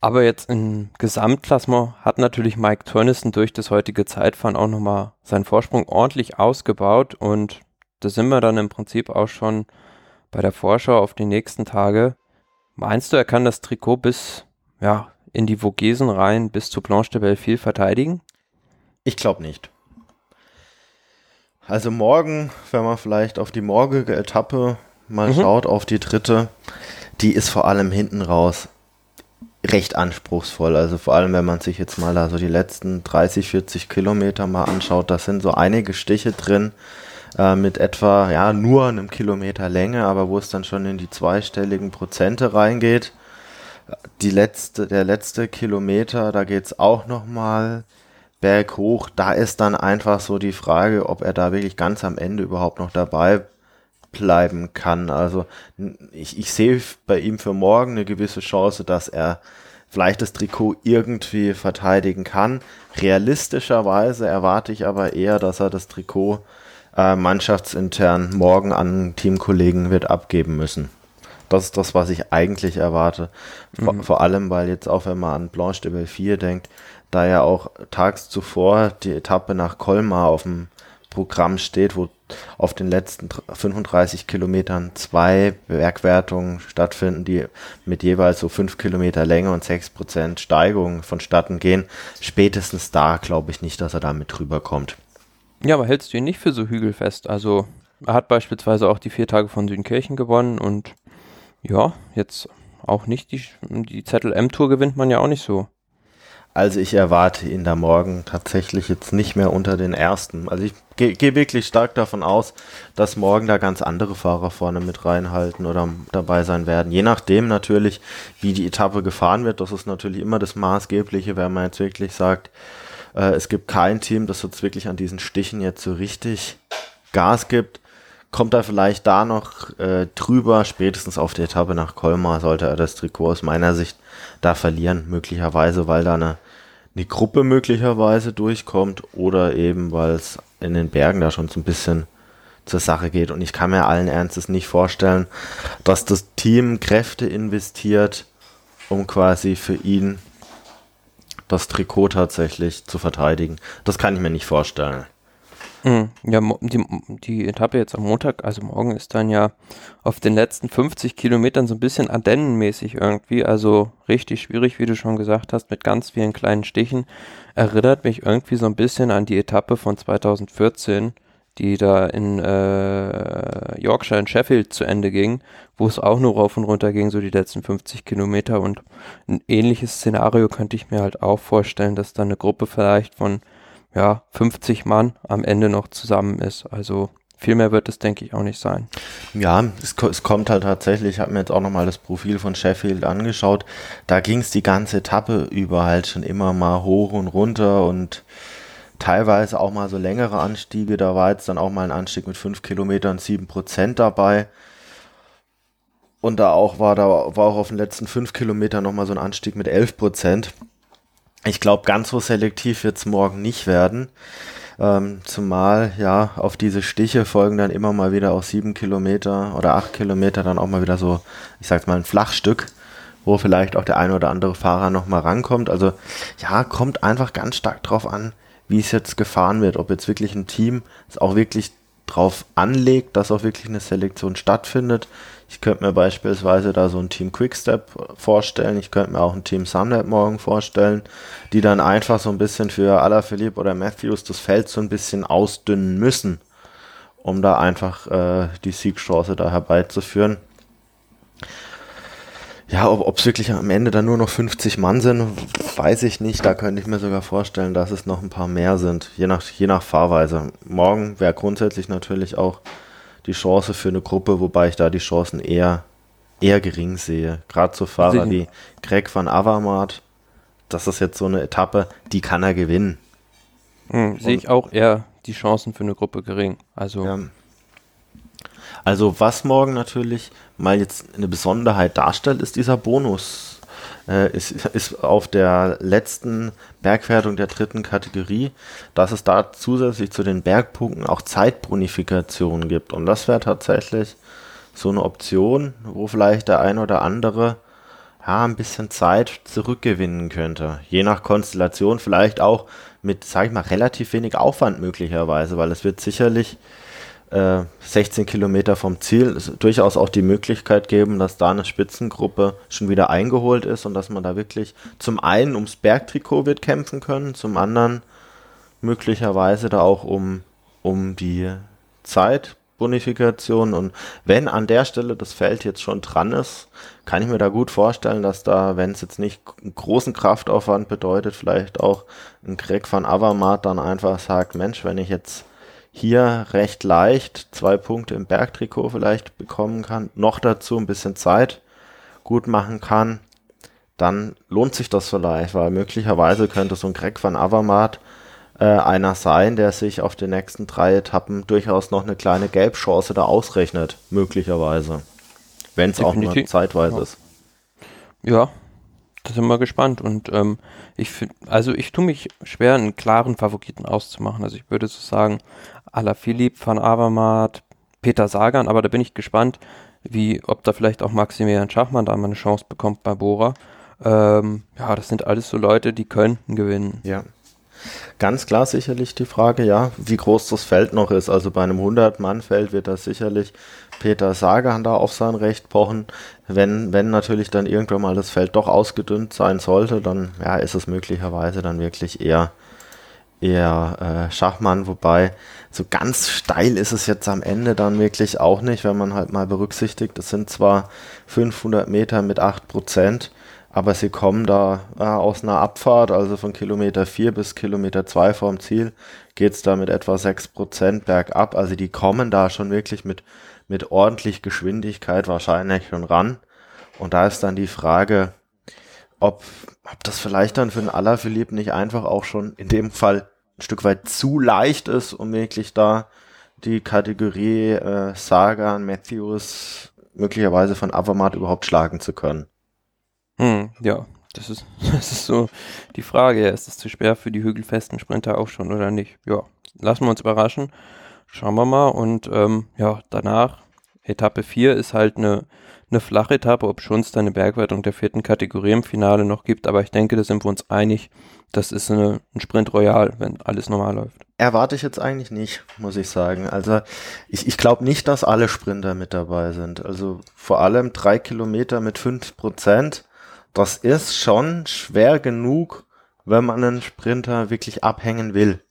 Aber jetzt im Gesamtklassement hat natürlich Mike Turnison durch das heutige Zeitfahren auch nochmal seinen Vorsprung ordentlich ausgebaut und da sind wir dann im Prinzip auch schon bei der Vorschau auf die nächsten Tage. Meinst du, er kann das Trikot bis ja, in die Vogesen rein, bis zu Blanche de Belleville verteidigen? Ich glaube nicht. Also morgen, wenn man vielleicht auf die morgige Etappe mal mhm. schaut, auf die dritte, die ist vor allem hinten raus recht anspruchsvoll. Also vor allem, wenn man sich jetzt mal da so die letzten 30, 40 Kilometer mal anschaut, da sind so einige Stiche drin äh, mit etwa, ja, nur einem Kilometer Länge, aber wo es dann schon in die zweistelligen Prozente reingeht. Die letzte, der letzte Kilometer, da geht es auch nochmal berghoch, da ist dann einfach so die Frage, ob er da wirklich ganz am Ende überhaupt noch dabei bleiben kann. Also ich, ich sehe bei ihm für morgen eine gewisse Chance, dass er vielleicht das Trikot irgendwie verteidigen kann. Realistischerweise erwarte ich aber eher, dass er das Trikot äh, mannschaftsintern morgen an Teamkollegen wird abgeben müssen. Das ist das, was ich eigentlich erwarte. Vor, mhm. vor allem, weil jetzt auch, wenn man an Blanche de Belfier denkt, da ja auch tags zuvor die Etappe nach Colmar auf dem Programm steht, wo auf den letzten 35 Kilometern zwei Bergwertungen stattfinden, die mit jeweils so fünf Kilometer Länge und sechs Prozent Steigung vonstatten gehen. Spätestens da glaube ich nicht, dass er damit drüber kommt. Ja, aber hältst du ihn nicht für so hügelfest? Also er hat beispielsweise auch die vier Tage von Südenkirchen gewonnen und ja, jetzt auch nicht die, die Zettel M-Tour gewinnt man ja auch nicht so. Also ich erwarte ihn da morgen tatsächlich jetzt nicht mehr unter den ersten. Also ich gehe geh wirklich stark davon aus, dass morgen da ganz andere Fahrer vorne mit reinhalten oder dabei sein werden. Je nachdem natürlich, wie die Etappe gefahren wird. Das ist natürlich immer das Maßgebliche, wenn man jetzt wirklich sagt, äh, es gibt kein Team, das jetzt wirklich an diesen Stichen jetzt so richtig Gas gibt. Kommt er vielleicht da noch äh, drüber, spätestens auf der Etappe nach Colmar sollte er das Trikot aus meiner Sicht da verlieren, möglicherweise, weil da eine, eine Gruppe möglicherweise durchkommt oder eben, weil es in den Bergen da schon so ein bisschen zur Sache geht. Und ich kann mir allen Ernstes nicht vorstellen, dass das Team Kräfte investiert, um quasi für ihn das Trikot tatsächlich zu verteidigen. Das kann ich mir nicht vorstellen. Mhm. Ja, die, die Etappe jetzt am Montag, also morgen, ist dann ja auf den letzten 50 Kilometern so ein bisschen Ardennenmäßig irgendwie, also richtig schwierig, wie du schon gesagt hast, mit ganz vielen kleinen Stichen. Erinnert mich irgendwie so ein bisschen an die Etappe von 2014, die da in äh, Yorkshire in Sheffield zu Ende ging, wo es auch nur rauf und runter ging, so die letzten 50 Kilometer. Und ein ähnliches Szenario könnte ich mir halt auch vorstellen, dass da eine Gruppe vielleicht von ja, 50 Mann am Ende noch zusammen ist. Also viel mehr wird es, denke ich, auch nicht sein. Ja, es, es kommt halt tatsächlich, ich habe mir jetzt auch nochmal das Profil von Sheffield angeschaut, da ging es die ganze Etappe über halt schon immer mal hoch und runter und teilweise auch mal so längere Anstiege, da war jetzt dann auch mal ein Anstieg mit 5 Kilometern 7 Prozent dabei. Und da auch war, da war auch auf den letzten fünf Kilometern nochmal so ein Anstieg mit 11 Prozent. Ich glaube, ganz so selektiv wird es morgen nicht werden. Ähm, zumal ja auf diese Stiche folgen dann immer mal wieder auch sieben Kilometer oder acht Kilometer dann auch mal wieder so, ich sag's mal, ein Flachstück, wo vielleicht auch der eine oder andere Fahrer nochmal rankommt. Also ja, kommt einfach ganz stark drauf an, wie es jetzt gefahren wird, ob jetzt wirklich ein Team es auch wirklich drauf anlegt, dass auch wirklich eine Selektion stattfindet. Ich könnte mir beispielsweise da so ein Team Quickstep vorstellen. Ich könnte mir auch ein Team Sunweb morgen vorstellen, die dann einfach so ein bisschen für Alaphilippe oder Matthews das Feld so ein bisschen ausdünnen müssen, um da einfach äh, die Siegchance da herbeizuführen. Ja, ob es wirklich am Ende dann nur noch 50 Mann sind, weiß ich nicht. Da könnte ich mir sogar vorstellen, dass es noch ein paar mehr sind, je nach, je nach Fahrweise. Morgen wäre grundsätzlich natürlich auch die Chance für eine Gruppe, wobei ich da die Chancen eher, eher gering sehe. Gerade so Fahrer wie Greg van Avermaet, das ist jetzt so eine Etappe, die kann er gewinnen. Hm, sehe ich auch eher die Chancen für eine Gruppe gering. Also ja. Also was morgen natürlich mal jetzt eine Besonderheit darstellt, ist dieser Bonus. Äh, ist, ist auf der letzten Bergwertung der dritten Kategorie, dass es da zusätzlich zu den Bergpunkten auch Zeitbonifikationen gibt. Und das wäre tatsächlich so eine Option, wo vielleicht der ein oder andere ja, ein bisschen Zeit zurückgewinnen könnte. Je nach Konstellation vielleicht auch mit, sag ich mal, relativ wenig Aufwand möglicherweise, weil es wird sicherlich 16 äh, Kilometer vom Ziel durchaus auch die Möglichkeit geben, dass da eine Spitzengruppe schon wieder eingeholt ist und dass man da wirklich zum einen ums Bergtrikot wird kämpfen können, zum anderen möglicherweise da auch um, um die Zeitbonifikation. Und wenn an der Stelle das Feld jetzt schon dran ist, kann ich mir da gut vorstellen, dass da, wenn es jetzt nicht einen großen Kraftaufwand bedeutet, vielleicht auch ein Greg van Avermaet dann einfach sagt, Mensch, wenn ich jetzt hier recht leicht zwei Punkte im Bergtrikot vielleicht bekommen kann, noch dazu ein bisschen Zeit gut machen kann, dann lohnt sich das vielleicht, weil möglicherweise könnte so ein Greg van Avermaet äh, einer sein, der sich auf den nächsten drei Etappen durchaus noch eine kleine Gelbchance da ausrechnet, möglicherweise. Wenn es auch nur zeitweise ja. ist. Ja, da sind wir gespannt. Und ähm, ich finde, also ich tue mich schwer, einen klaren Favoriten auszumachen. Also ich würde so sagen, Ala Philipp, Van Avermaet, Peter Sagan, aber da bin ich gespannt, wie, ob da vielleicht auch Maximilian Schachmann da mal eine Chance bekommt bei Bora. Ähm, ja, das sind alles so Leute, die könnten gewinnen. Ja. Ganz klar sicherlich die Frage, ja, wie groß das Feld noch ist. Also bei einem 100-Mann-Feld wird da sicherlich Peter Sagan da auf sein Recht pochen. Wenn, wenn natürlich dann irgendwann mal das Feld doch ausgedünnt sein sollte, dann ja, ist es möglicherweise dann wirklich eher, eher äh, Schachmann, wobei so ganz steil ist es jetzt am Ende dann wirklich auch nicht, wenn man halt mal berücksichtigt, es sind zwar 500 Meter mit 8 Prozent, aber sie kommen da äh, aus einer Abfahrt, also von Kilometer 4 bis Kilometer 2 vorm Ziel, geht's da mit etwa 6% bergab. Also die kommen da schon wirklich mit, mit ordentlich Geschwindigkeit wahrscheinlich schon ran. Und da ist dann die Frage, ob, ob das vielleicht dann für einen Alaphilippe nicht einfach auch schon in dem Fall ein Stück weit zu leicht ist, um wirklich da die Kategorie äh, Sagan, Matthews möglicherweise von Avamat überhaupt schlagen zu können. Hm, ja, das ist, das ist so die Frage. Ist es zu schwer für die hügelfesten Sprinter auch schon oder nicht? Ja, lassen wir uns überraschen. Schauen wir mal. Und ähm, ja, danach, Etappe 4 ist halt eine, eine flache Etappe, ob schon es da eine Bergwertung der vierten Kategorie im Finale noch gibt. Aber ich denke, da sind wir uns einig. Das ist eine, ein Sprint Royal, wenn alles normal läuft. Erwarte ich jetzt eigentlich nicht, muss ich sagen. Also ich, ich glaube nicht, dass alle Sprinter mit dabei sind. Also vor allem drei Kilometer mit fünf Prozent das ist schon schwer genug, wenn man einen Sprinter wirklich abhängen will.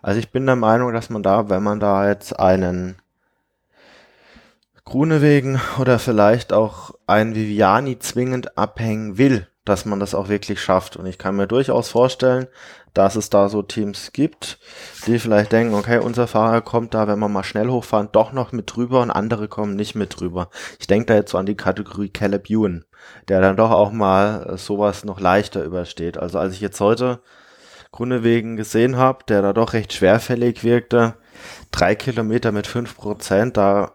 Also ich bin der Meinung, dass man da, wenn man da jetzt einen Grunewegen oder vielleicht auch einen Viviani zwingend abhängen will, dass man das auch wirklich schafft. Und ich kann mir durchaus vorstellen, dass es da so Teams gibt, die vielleicht denken, okay, unser Fahrer kommt da, wenn wir mal schnell hochfahren, doch noch mit drüber und andere kommen nicht mit drüber. Ich denke da jetzt so an die Kategorie Caleb Ewan, der dann doch auch mal äh, sowas noch leichter übersteht. Also als ich jetzt heute Grünewegen gesehen habe, der da doch recht schwerfällig wirkte, drei Kilometer mit fünf Prozent, da,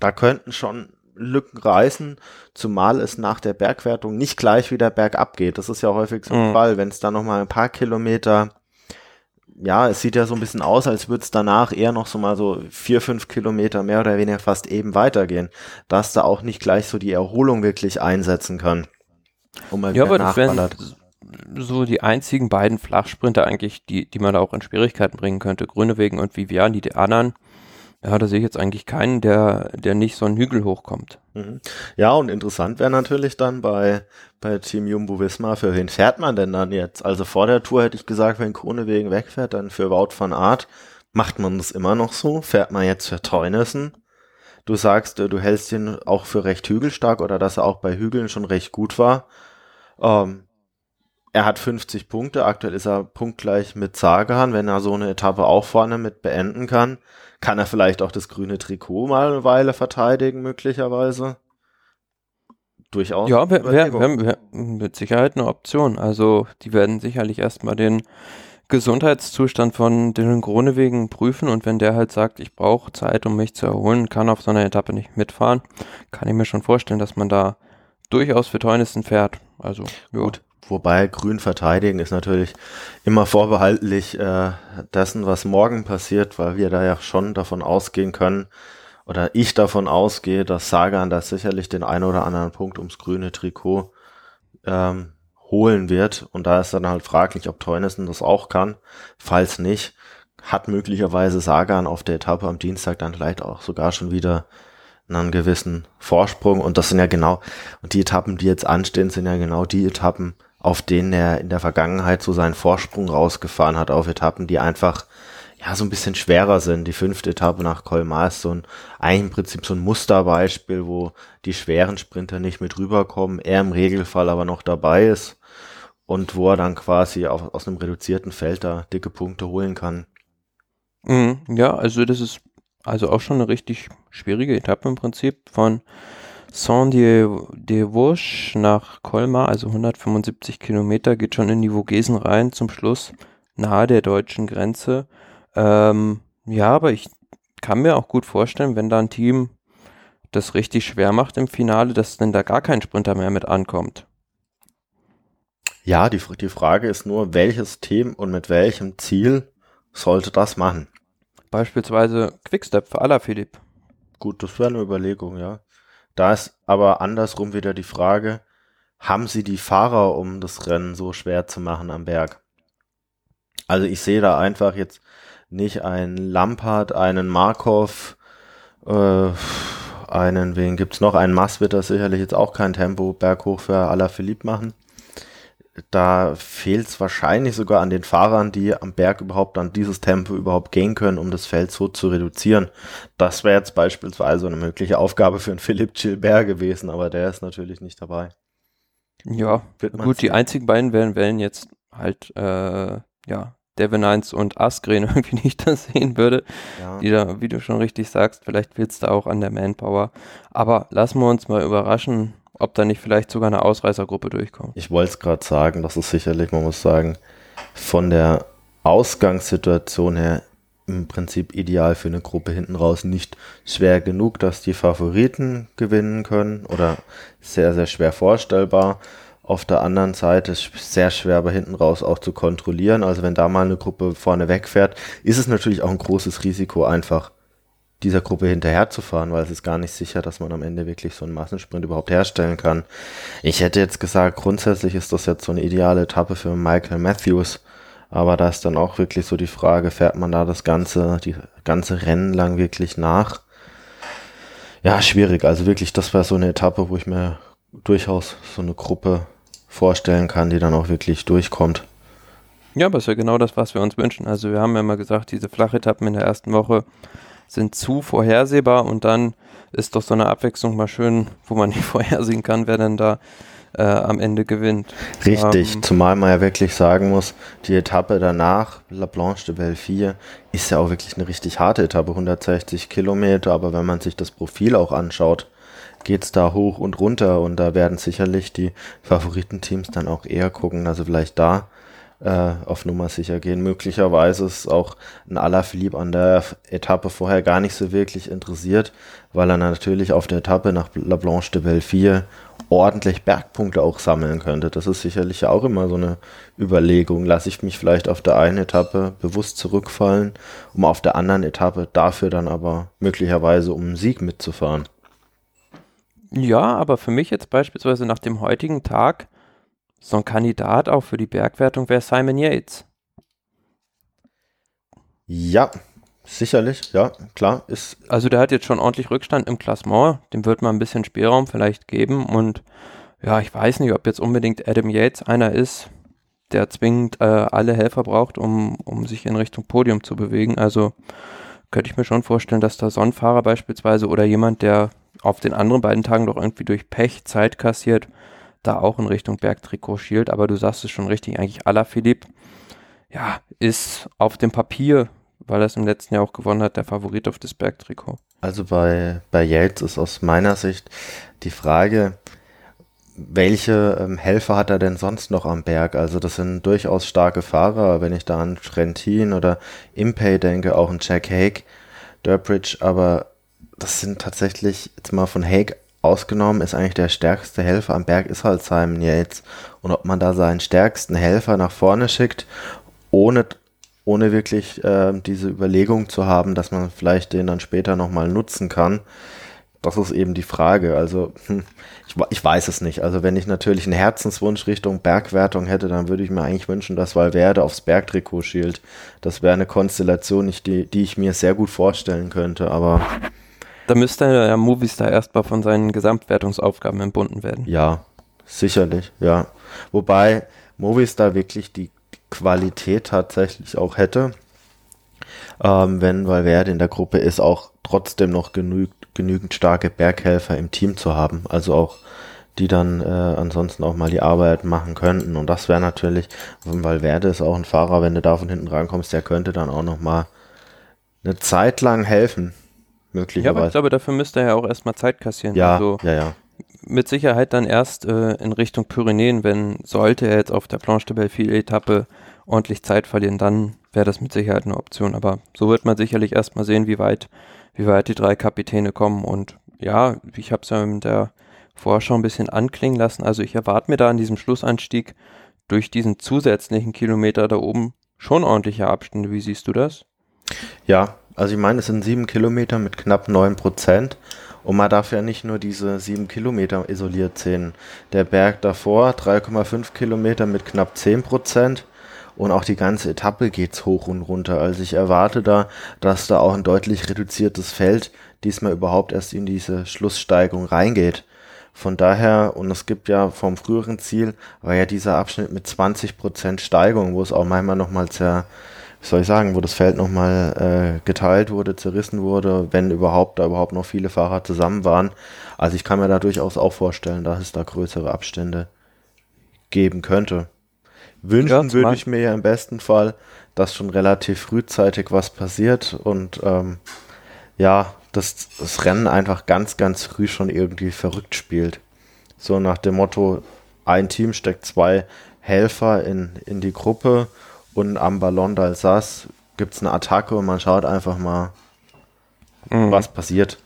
da könnten schon Lücken reißen, zumal es nach der Bergwertung nicht gleich wieder bergab geht. Das ist ja häufig so ein mhm. Fall, wenn es da nochmal ein paar Kilometer, ja, es sieht ja so ein bisschen aus, als würde es danach eher noch so mal so vier, fünf Kilometer mehr oder weniger fast eben weitergehen, dass da auch nicht gleich so die Erholung wirklich einsetzen kann. Um mal ja, aber das wären so die einzigen beiden Flachsprinter eigentlich, die, die man da auch in Schwierigkeiten bringen könnte. Grünewegen und Viviani, die anderen ja, da sehe ich jetzt eigentlich keinen, der, der nicht so einen Hügel hochkommt. Mhm. Ja, und interessant wäre natürlich dann bei, bei Team Jumbo Wismar, für wen fährt man denn dann jetzt? Also vor der Tour hätte ich gesagt, wenn Kronewegen wegfährt, dann für Wout van Art. Macht man das immer noch so? Fährt man jetzt für Teunissen? Du sagst, äh, du hältst ihn auch für recht hügelstark oder dass er auch bei Hügeln schon recht gut war. Ähm, er hat 50 Punkte, aktuell ist er punktgleich mit Sagan, wenn er so eine Etappe auch vorne mit beenden kann kann er vielleicht auch das grüne Trikot mal eine Weile verteidigen, möglicherweise? Durchaus. Ja, wäre wär, wär, wär mit Sicherheit eine Option. Also, die werden sicherlich erstmal den Gesundheitszustand von Dylan Gronewegen prüfen und wenn der halt sagt, ich brauche Zeit, um mich zu erholen, kann auf so einer Etappe nicht mitfahren, kann ich mir schon vorstellen, dass man da durchaus für Teunissen fährt. Also, ja. gut. Wobei grün verteidigen ist natürlich immer vorbehaltlich äh, dessen, was morgen passiert, weil wir da ja schon davon ausgehen können, oder ich davon ausgehe, dass Sagan da sicherlich den einen oder anderen Punkt ums grüne Trikot ähm, holen wird. Und da ist dann halt fraglich, ob Teunissen das auch kann. Falls nicht, hat möglicherweise Sagan auf der Etappe am Dienstag dann vielleicht auch sogar schon wieder einen gewissen Vorsprung. Und das sind ja genau, und die Etappen, die jetzt anstehen, sind ja genau die Etappen, auf denen er in der Vergangenheit so seinen Vorsprung rausgefahren hat, auf Etappen, die einfach ja so ein bisschen schwerer sind. Die fünfte Etappe nach Colmar ist so ein, eigentlich im Prinzip so ein Musterbeispiel, wo die schweren Sprinter nicht mit rüberkommen, er im Regelfall aber noch dabei ist und wo er dann quasi auf, aus einem reduzierten Feld da dicke Punkte holen kann. Mhm, ja, also das ist also auch schon eine richtig schwierige Etappe im Prinzip von Saint-Dié-Vosges nach Colmar, also 175 Kilometer, geht schon in die Vogesen rein, zum Schluss nahe der deutschen Grenze. Ähm, ja, aber ich kann mir auch gut vorstellen, wenn da ein Team das richtig schwer macht im Finale, dass denn da gar kein Sprinter mehr mit ankommt. Ja, die, die Frage ist nur, welches Team und mit welchem Ziel sollte das machen? Beispielsweise Quickstep für Alaphilippe. Gut, das wäre eine Überlegung, ja. Da ist aber andersrum wieder die Frage, haben sie die Fahrer, um das Rennen so schwer zu machen am Berg? Also ich sehe da einfach jetzt nicht einen Lampard, einen Markov, äh, einen, wen gibt's noch? Einen Mass wird das sicherlich jetzt auch kein Tempo berghoch für Alaphilippe machen da fehlt es wahrscheinlich sogar an den Fahrern, die am Berg überhaupt an dieses Tempo überhaupt gehen können, um das Feld so zu reduzieren. Das wäre jetzt beispielsweise eine mögliche Aufgabe für einen Philipp Gilbert gewesen, aber der ist natürlich nicht dabei. Ja, gut, die einzigen beiden wären wählen jetzt halt, äh, ja, Devin 1 und Askren irgendwie nicht das sehen würde, ja. die da, wie du schon richtig sagst, vielleicht fehlt es da auch an der Manpower. Aber lassen wir uns mal überraschen, ob da nicht vielleicht sogar eine Ausreißergruppe durchkommt. Ich wollte es gerade sagen, das ist sicherlich, man muss sagen, von der Ausgangssituation her im Prinzip ideal für eine Gruppe hinten raus. Nicht schwer genug, dass die Favoriten gewinnen können oder sehr, sehr schwer vorstellbar. Auf der anderen Seite ist sehr schwer, aber hinten raus auch zu kontrollieren. Also wenn da mal eine Gruppe vorne wegfährt, ist es natürlich auch ein großes Risiko einfach dieser Gruppe hinterherzufahren, weil es ist gar nicht sicher, dass man am Ende wirklich so einen Massensprint überhaupt herstellen kann. Ich hätte jetzt gesagt, grundsätzlich ist das jetzt so eine ideale Etappe für Michael Matthews, aber da ist dann auch wirklich so die Frage, fährt man da das ganze, die ganze Rennen lang wirklich nach? Ja, schwierig. Also wirklich, das wäre so eine Etappe, wo ich mir durchaus so eine Gruppe vorstellen kann, die dann auch wirklich durchkommt. Ja, aber es ist ja genau das, was wir uns wünschen. Also wir haben ja mal gesagt, diese Flachetappen in der ersten Woche sind zu vorhersehbar und dann ist doch so eine Abwechslung mal schön, wo man nicht vorhersehen kann, wer denn da äh, am Ende gewinnt. Richtig, ähm, zumal man ja wirklich sagen muss, die Etappe danach, La Blanche de Belleville, ist ja auch wirklich eine richtig harte Etappe, 160 Kilometer, aber wenn man sich das Profil auch anschaut, geht es da hoch und runter und da werden sicherlich die Favoritenteams dann auch eher gucken, also vielleicht da äh, auf Nummer sicher gehen. Möglicherweise ist auch ein Alaphilippe an der Etappe vorher gar nicht so wirklich interessiert, weil er natürlich auf der Etappe nach La Blanche de Belleville ordentlich Bergpunkte auch sammeln könnte. Das ist sicherlich auch immer so eine Überlegung. Lasse ich mich vielleicht auf der einen Etappe bewusst zurückfallen, um auf der anderen Etappe dafür dann aber möglicherweise um einen Sieg mitzufahren. Ja, aber für mich jetzt beispielsweise nach dem heutigen Tag so ein Kandidat auch für die Bergwertung wäre Simon Yates. Ja, sicherlich, ja, klar. Ist also der hat jetzt schon ordentlich Rückstand im Klassement, dem wird man ein bisschen Spielraum vielleicht geben und ja, ich weiß nicht, ob jetzt unbedingt Adam Yates einer ist, der zwingend äh, alle Helfer braucht, um, um sich in Richtung Podium zu bewegen. Also könnte ich mir schon vorstellen, dass da Sonnenfahrer beispielsweise oder jemand, der auf den anderen beiden Tagen doch irgendwie durch Pech Zeit kassiert, da auch in Richtung Bergtrikot schielt. Aber du sagst es schon richtig, eigentlich Alaphilippe, ja, ist auf dem Papier, weil er es im letzten Jahr auch gewonnen hat, der Favorit auf das Bergtrikot. Also bei, bei Yates ist aus meiner Sicht die Frage, welche ähm, Helfer hat er denn sonst noch am Berg? Also das sind durchaus starke Fahrer, wenn ich da an Trentin oder Impey denke, auch ein Jack Hague, Durbridge, aber das sind tatsächlich, jetzt mal von Hague ausgenommen, ist eigentlich der stärkste Helfer am Berg ist halt Simon Yates. Und ob man da seinen stärksten Helfer nach vorne schickt, ohne, ohne wirklich äh, diese Überlegung zu haben, dass man vielleicht den dann später nochmal nutzen kann, das ist eben die Frage. Also hm, ich, ich, weiß es nicht. Also wenn ich natürlich einen Herzenswunsch Richtung Bergwertung hätte, dann würde ich mir eigentlich wünschen, dass Valverde aufs Bergtrikot schielt. Das wäre eine Konstellation, die, die ich mir sehr gut vorstellen könnte. Aber da müsste ja Movistar erstmal von seinen Gesamtwertungsaufgaben entbunden werden. Ja, sicherlich, ja. Wobei Movistar wirklich die Qualität tatsächlich auch hätte, ähm, wenn Valverde in der Gruppe ist, auch trotzdem noch genü genügend starke Berghelfer im Team zu haben. Also auch die dann äh, ansonsten auch mal die Arbeit machen könnten. Und das wäre natürlich, Valverde ist auch ein Fahrer, wenn du da von hinten rankommst, der könnte dann auch noch mal eine Zeit lang helfen möglicherweise. Ja, aber ich glaube, dafür müsste er ja auch erstmal Zeit kassieren. Ja, also ja, ja. Mit Sicherheit dann erst äh, in Richtung Pyrenäen, wenn sollte er jetzt auf der Planche de Belleville-Etappe ordentlich Zeit verlieren, dann wäre das mit Sicherheit eine Option. Aber so wird man sicherlich erstmal sehen, wie weit, wie weit die drei Kapitäne kommen. Und ja, ich habe es ja in der Vorschau ein bisschen anklingen lassen. Also ich erwarte mir da an diesem Schlussanstieg durch diesen zusätzlichen Kilometer da oben schon ordentliche Abstände. Wie siehst du das? Ja, also ich meine, es sind sieben Kilometer mit knapp neun Prozent. Und man darf ja nicht nur diese sieben Kilometer isoliert sehen. Der Berg davor, 3,5 Kilometer mit knapp zehn Prozent. Und auch die ganze Etappe geht's hoch und runter. Also ich erwarte da, dass da auch ein deutlich reduziertes Feld diesmal überhaupt erst in diese Schlusssteigung reingeht. Von daher, und es gibt ja vom früheren Ziel, war ja dieser Abschnitt mit 20 Prozent Steigung, wo es auch manchmal nochmal sehr, wie soll ich sagen, wo das Feld nochmal äh, geteilt wurde, zerrissen wurde, wenn überhaupt da überhaupt noch viele Fahrer zusammen waren. Also ich kann mir da durchaus auch vorstellen, dass es da größere Abstände geben könnte. Wünschen ja, würde ich mir ja im besten Fall, dass schon relativ frühzeitig was passiert und ähm, ja, dass das Rennen einfach ganz, ganz früh schon irgendwie verrückt spielt. So nach dem Motto, ein Team steckt zwei Helfer in, in die Gruppe und am Ballon d'Alsace gibt es eine Attacke und man schaut einfach mal, mhm. was passiert.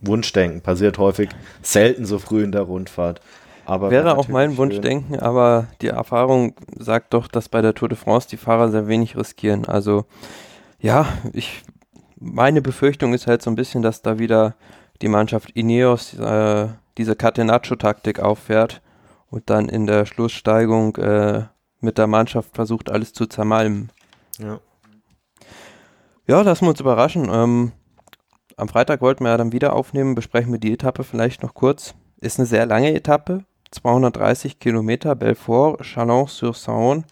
Wunschdenken passiert häufig selten so früh in der Rundfahrt. Aber Wäre auch mein Wunschdenken, aber die Erfahrung sagt doch, dass bei der Tour de France die Fahrer sehr wenig riskieren. Also ja, ich meine Befürchtung ist halt so ein bisschen, dass da wieder die Mannschaft Ineos äh, diese Catenaccio-Taktik auffährt und dann in der Schlusssteigung äh, mit der Mannschaft versucht, alles zu zermalmen. Ja. Ja, lassen wir uns überraschen. Ähm, am Freitag wollten wir ja dann wieder aufnehmen, besprechen wir die Etappe vielleicht noch kurz. Ist eine sehr lange Etappe, 230 Kilometer, Belfort, Chalon-sur-Saône.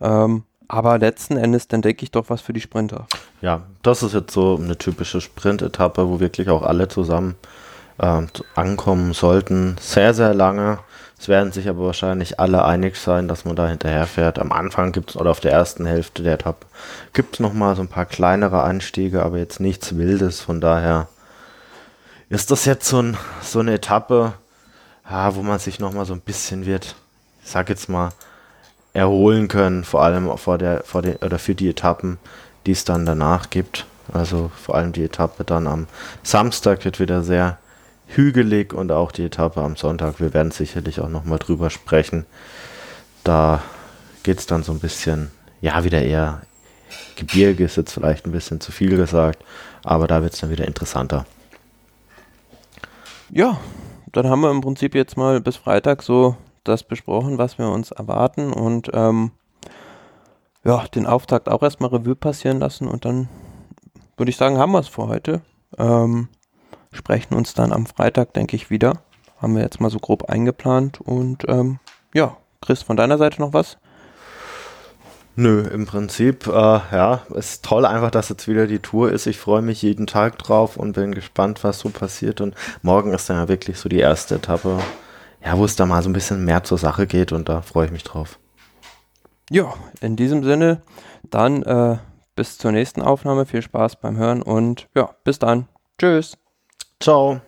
Ähm, aber letzten Endes, dann denke ich doch was für die Sprinter. Ja, das ist jetzt so eine typische Sprint-Etappe, wo wirklich auch alle zusammen äh, ankommen sollten. Sehr, sehr lange. Es werden sich aber wahrscheinlich alle einig sein, dass man da hinterher fährt. Am Anfang gibt es oder auf der ersten Hälfte der Etappe gibt es nochmal so ein paar kleinere Anstiege, aber jetzt nichts Wildes. Von daher ist das jetzt so, ein, so eine Etappe, ja, wo man sich nochmal so ein bisschen wird, ich sag jetzt mal, erholen können, vor allem vor der, vor den, oder für die Etappen, die es dann danach gibt. Also vor allem die Etappe dann am Samstag wird wieder sehr hügelig und auch die Etappe am Sonntag. Wir werden sicherlich auch nochmal drüber sprechen. Da geht es dann so ein bisschen, ja, wieder eher Gebirge ist jetzt vielleicht ein bisschen zu viel gesagt, aber da wird es dann wieder interessanter. Ja, dann haben wir im Prinzip jetzt mal bis Freitag so das besprochen, was wir uns erwarten und ähm, ja, den Auftakt auch erstmal Revue passieren lassen und dann würde ich sagen, haben wir es für heute. Ähm, sprechen uns dann am Freitag, denke ich, wieder. Haben wir jetzt mal so grob eingeplant und ähm, ja, Chris, von deiner Seite noch was? Nö, im Prinzip, äh, ja, ist toll einfach, dass jetzt wieder die Tour ist. Ich freue mich jeden Tag drauf und bin gespannt, was so passiert. Und morgen ist dann ja wirklich so die erste Etappe, ja, wo es da mal so ein bisschen mehr zur Sache geht und da freue ich mich drauf. Ja, in diesem Sinne, dann äh, bis zur nächsten Aufnahme. Viel Spaß beim Hören und ja, bis dann. Tschüss. So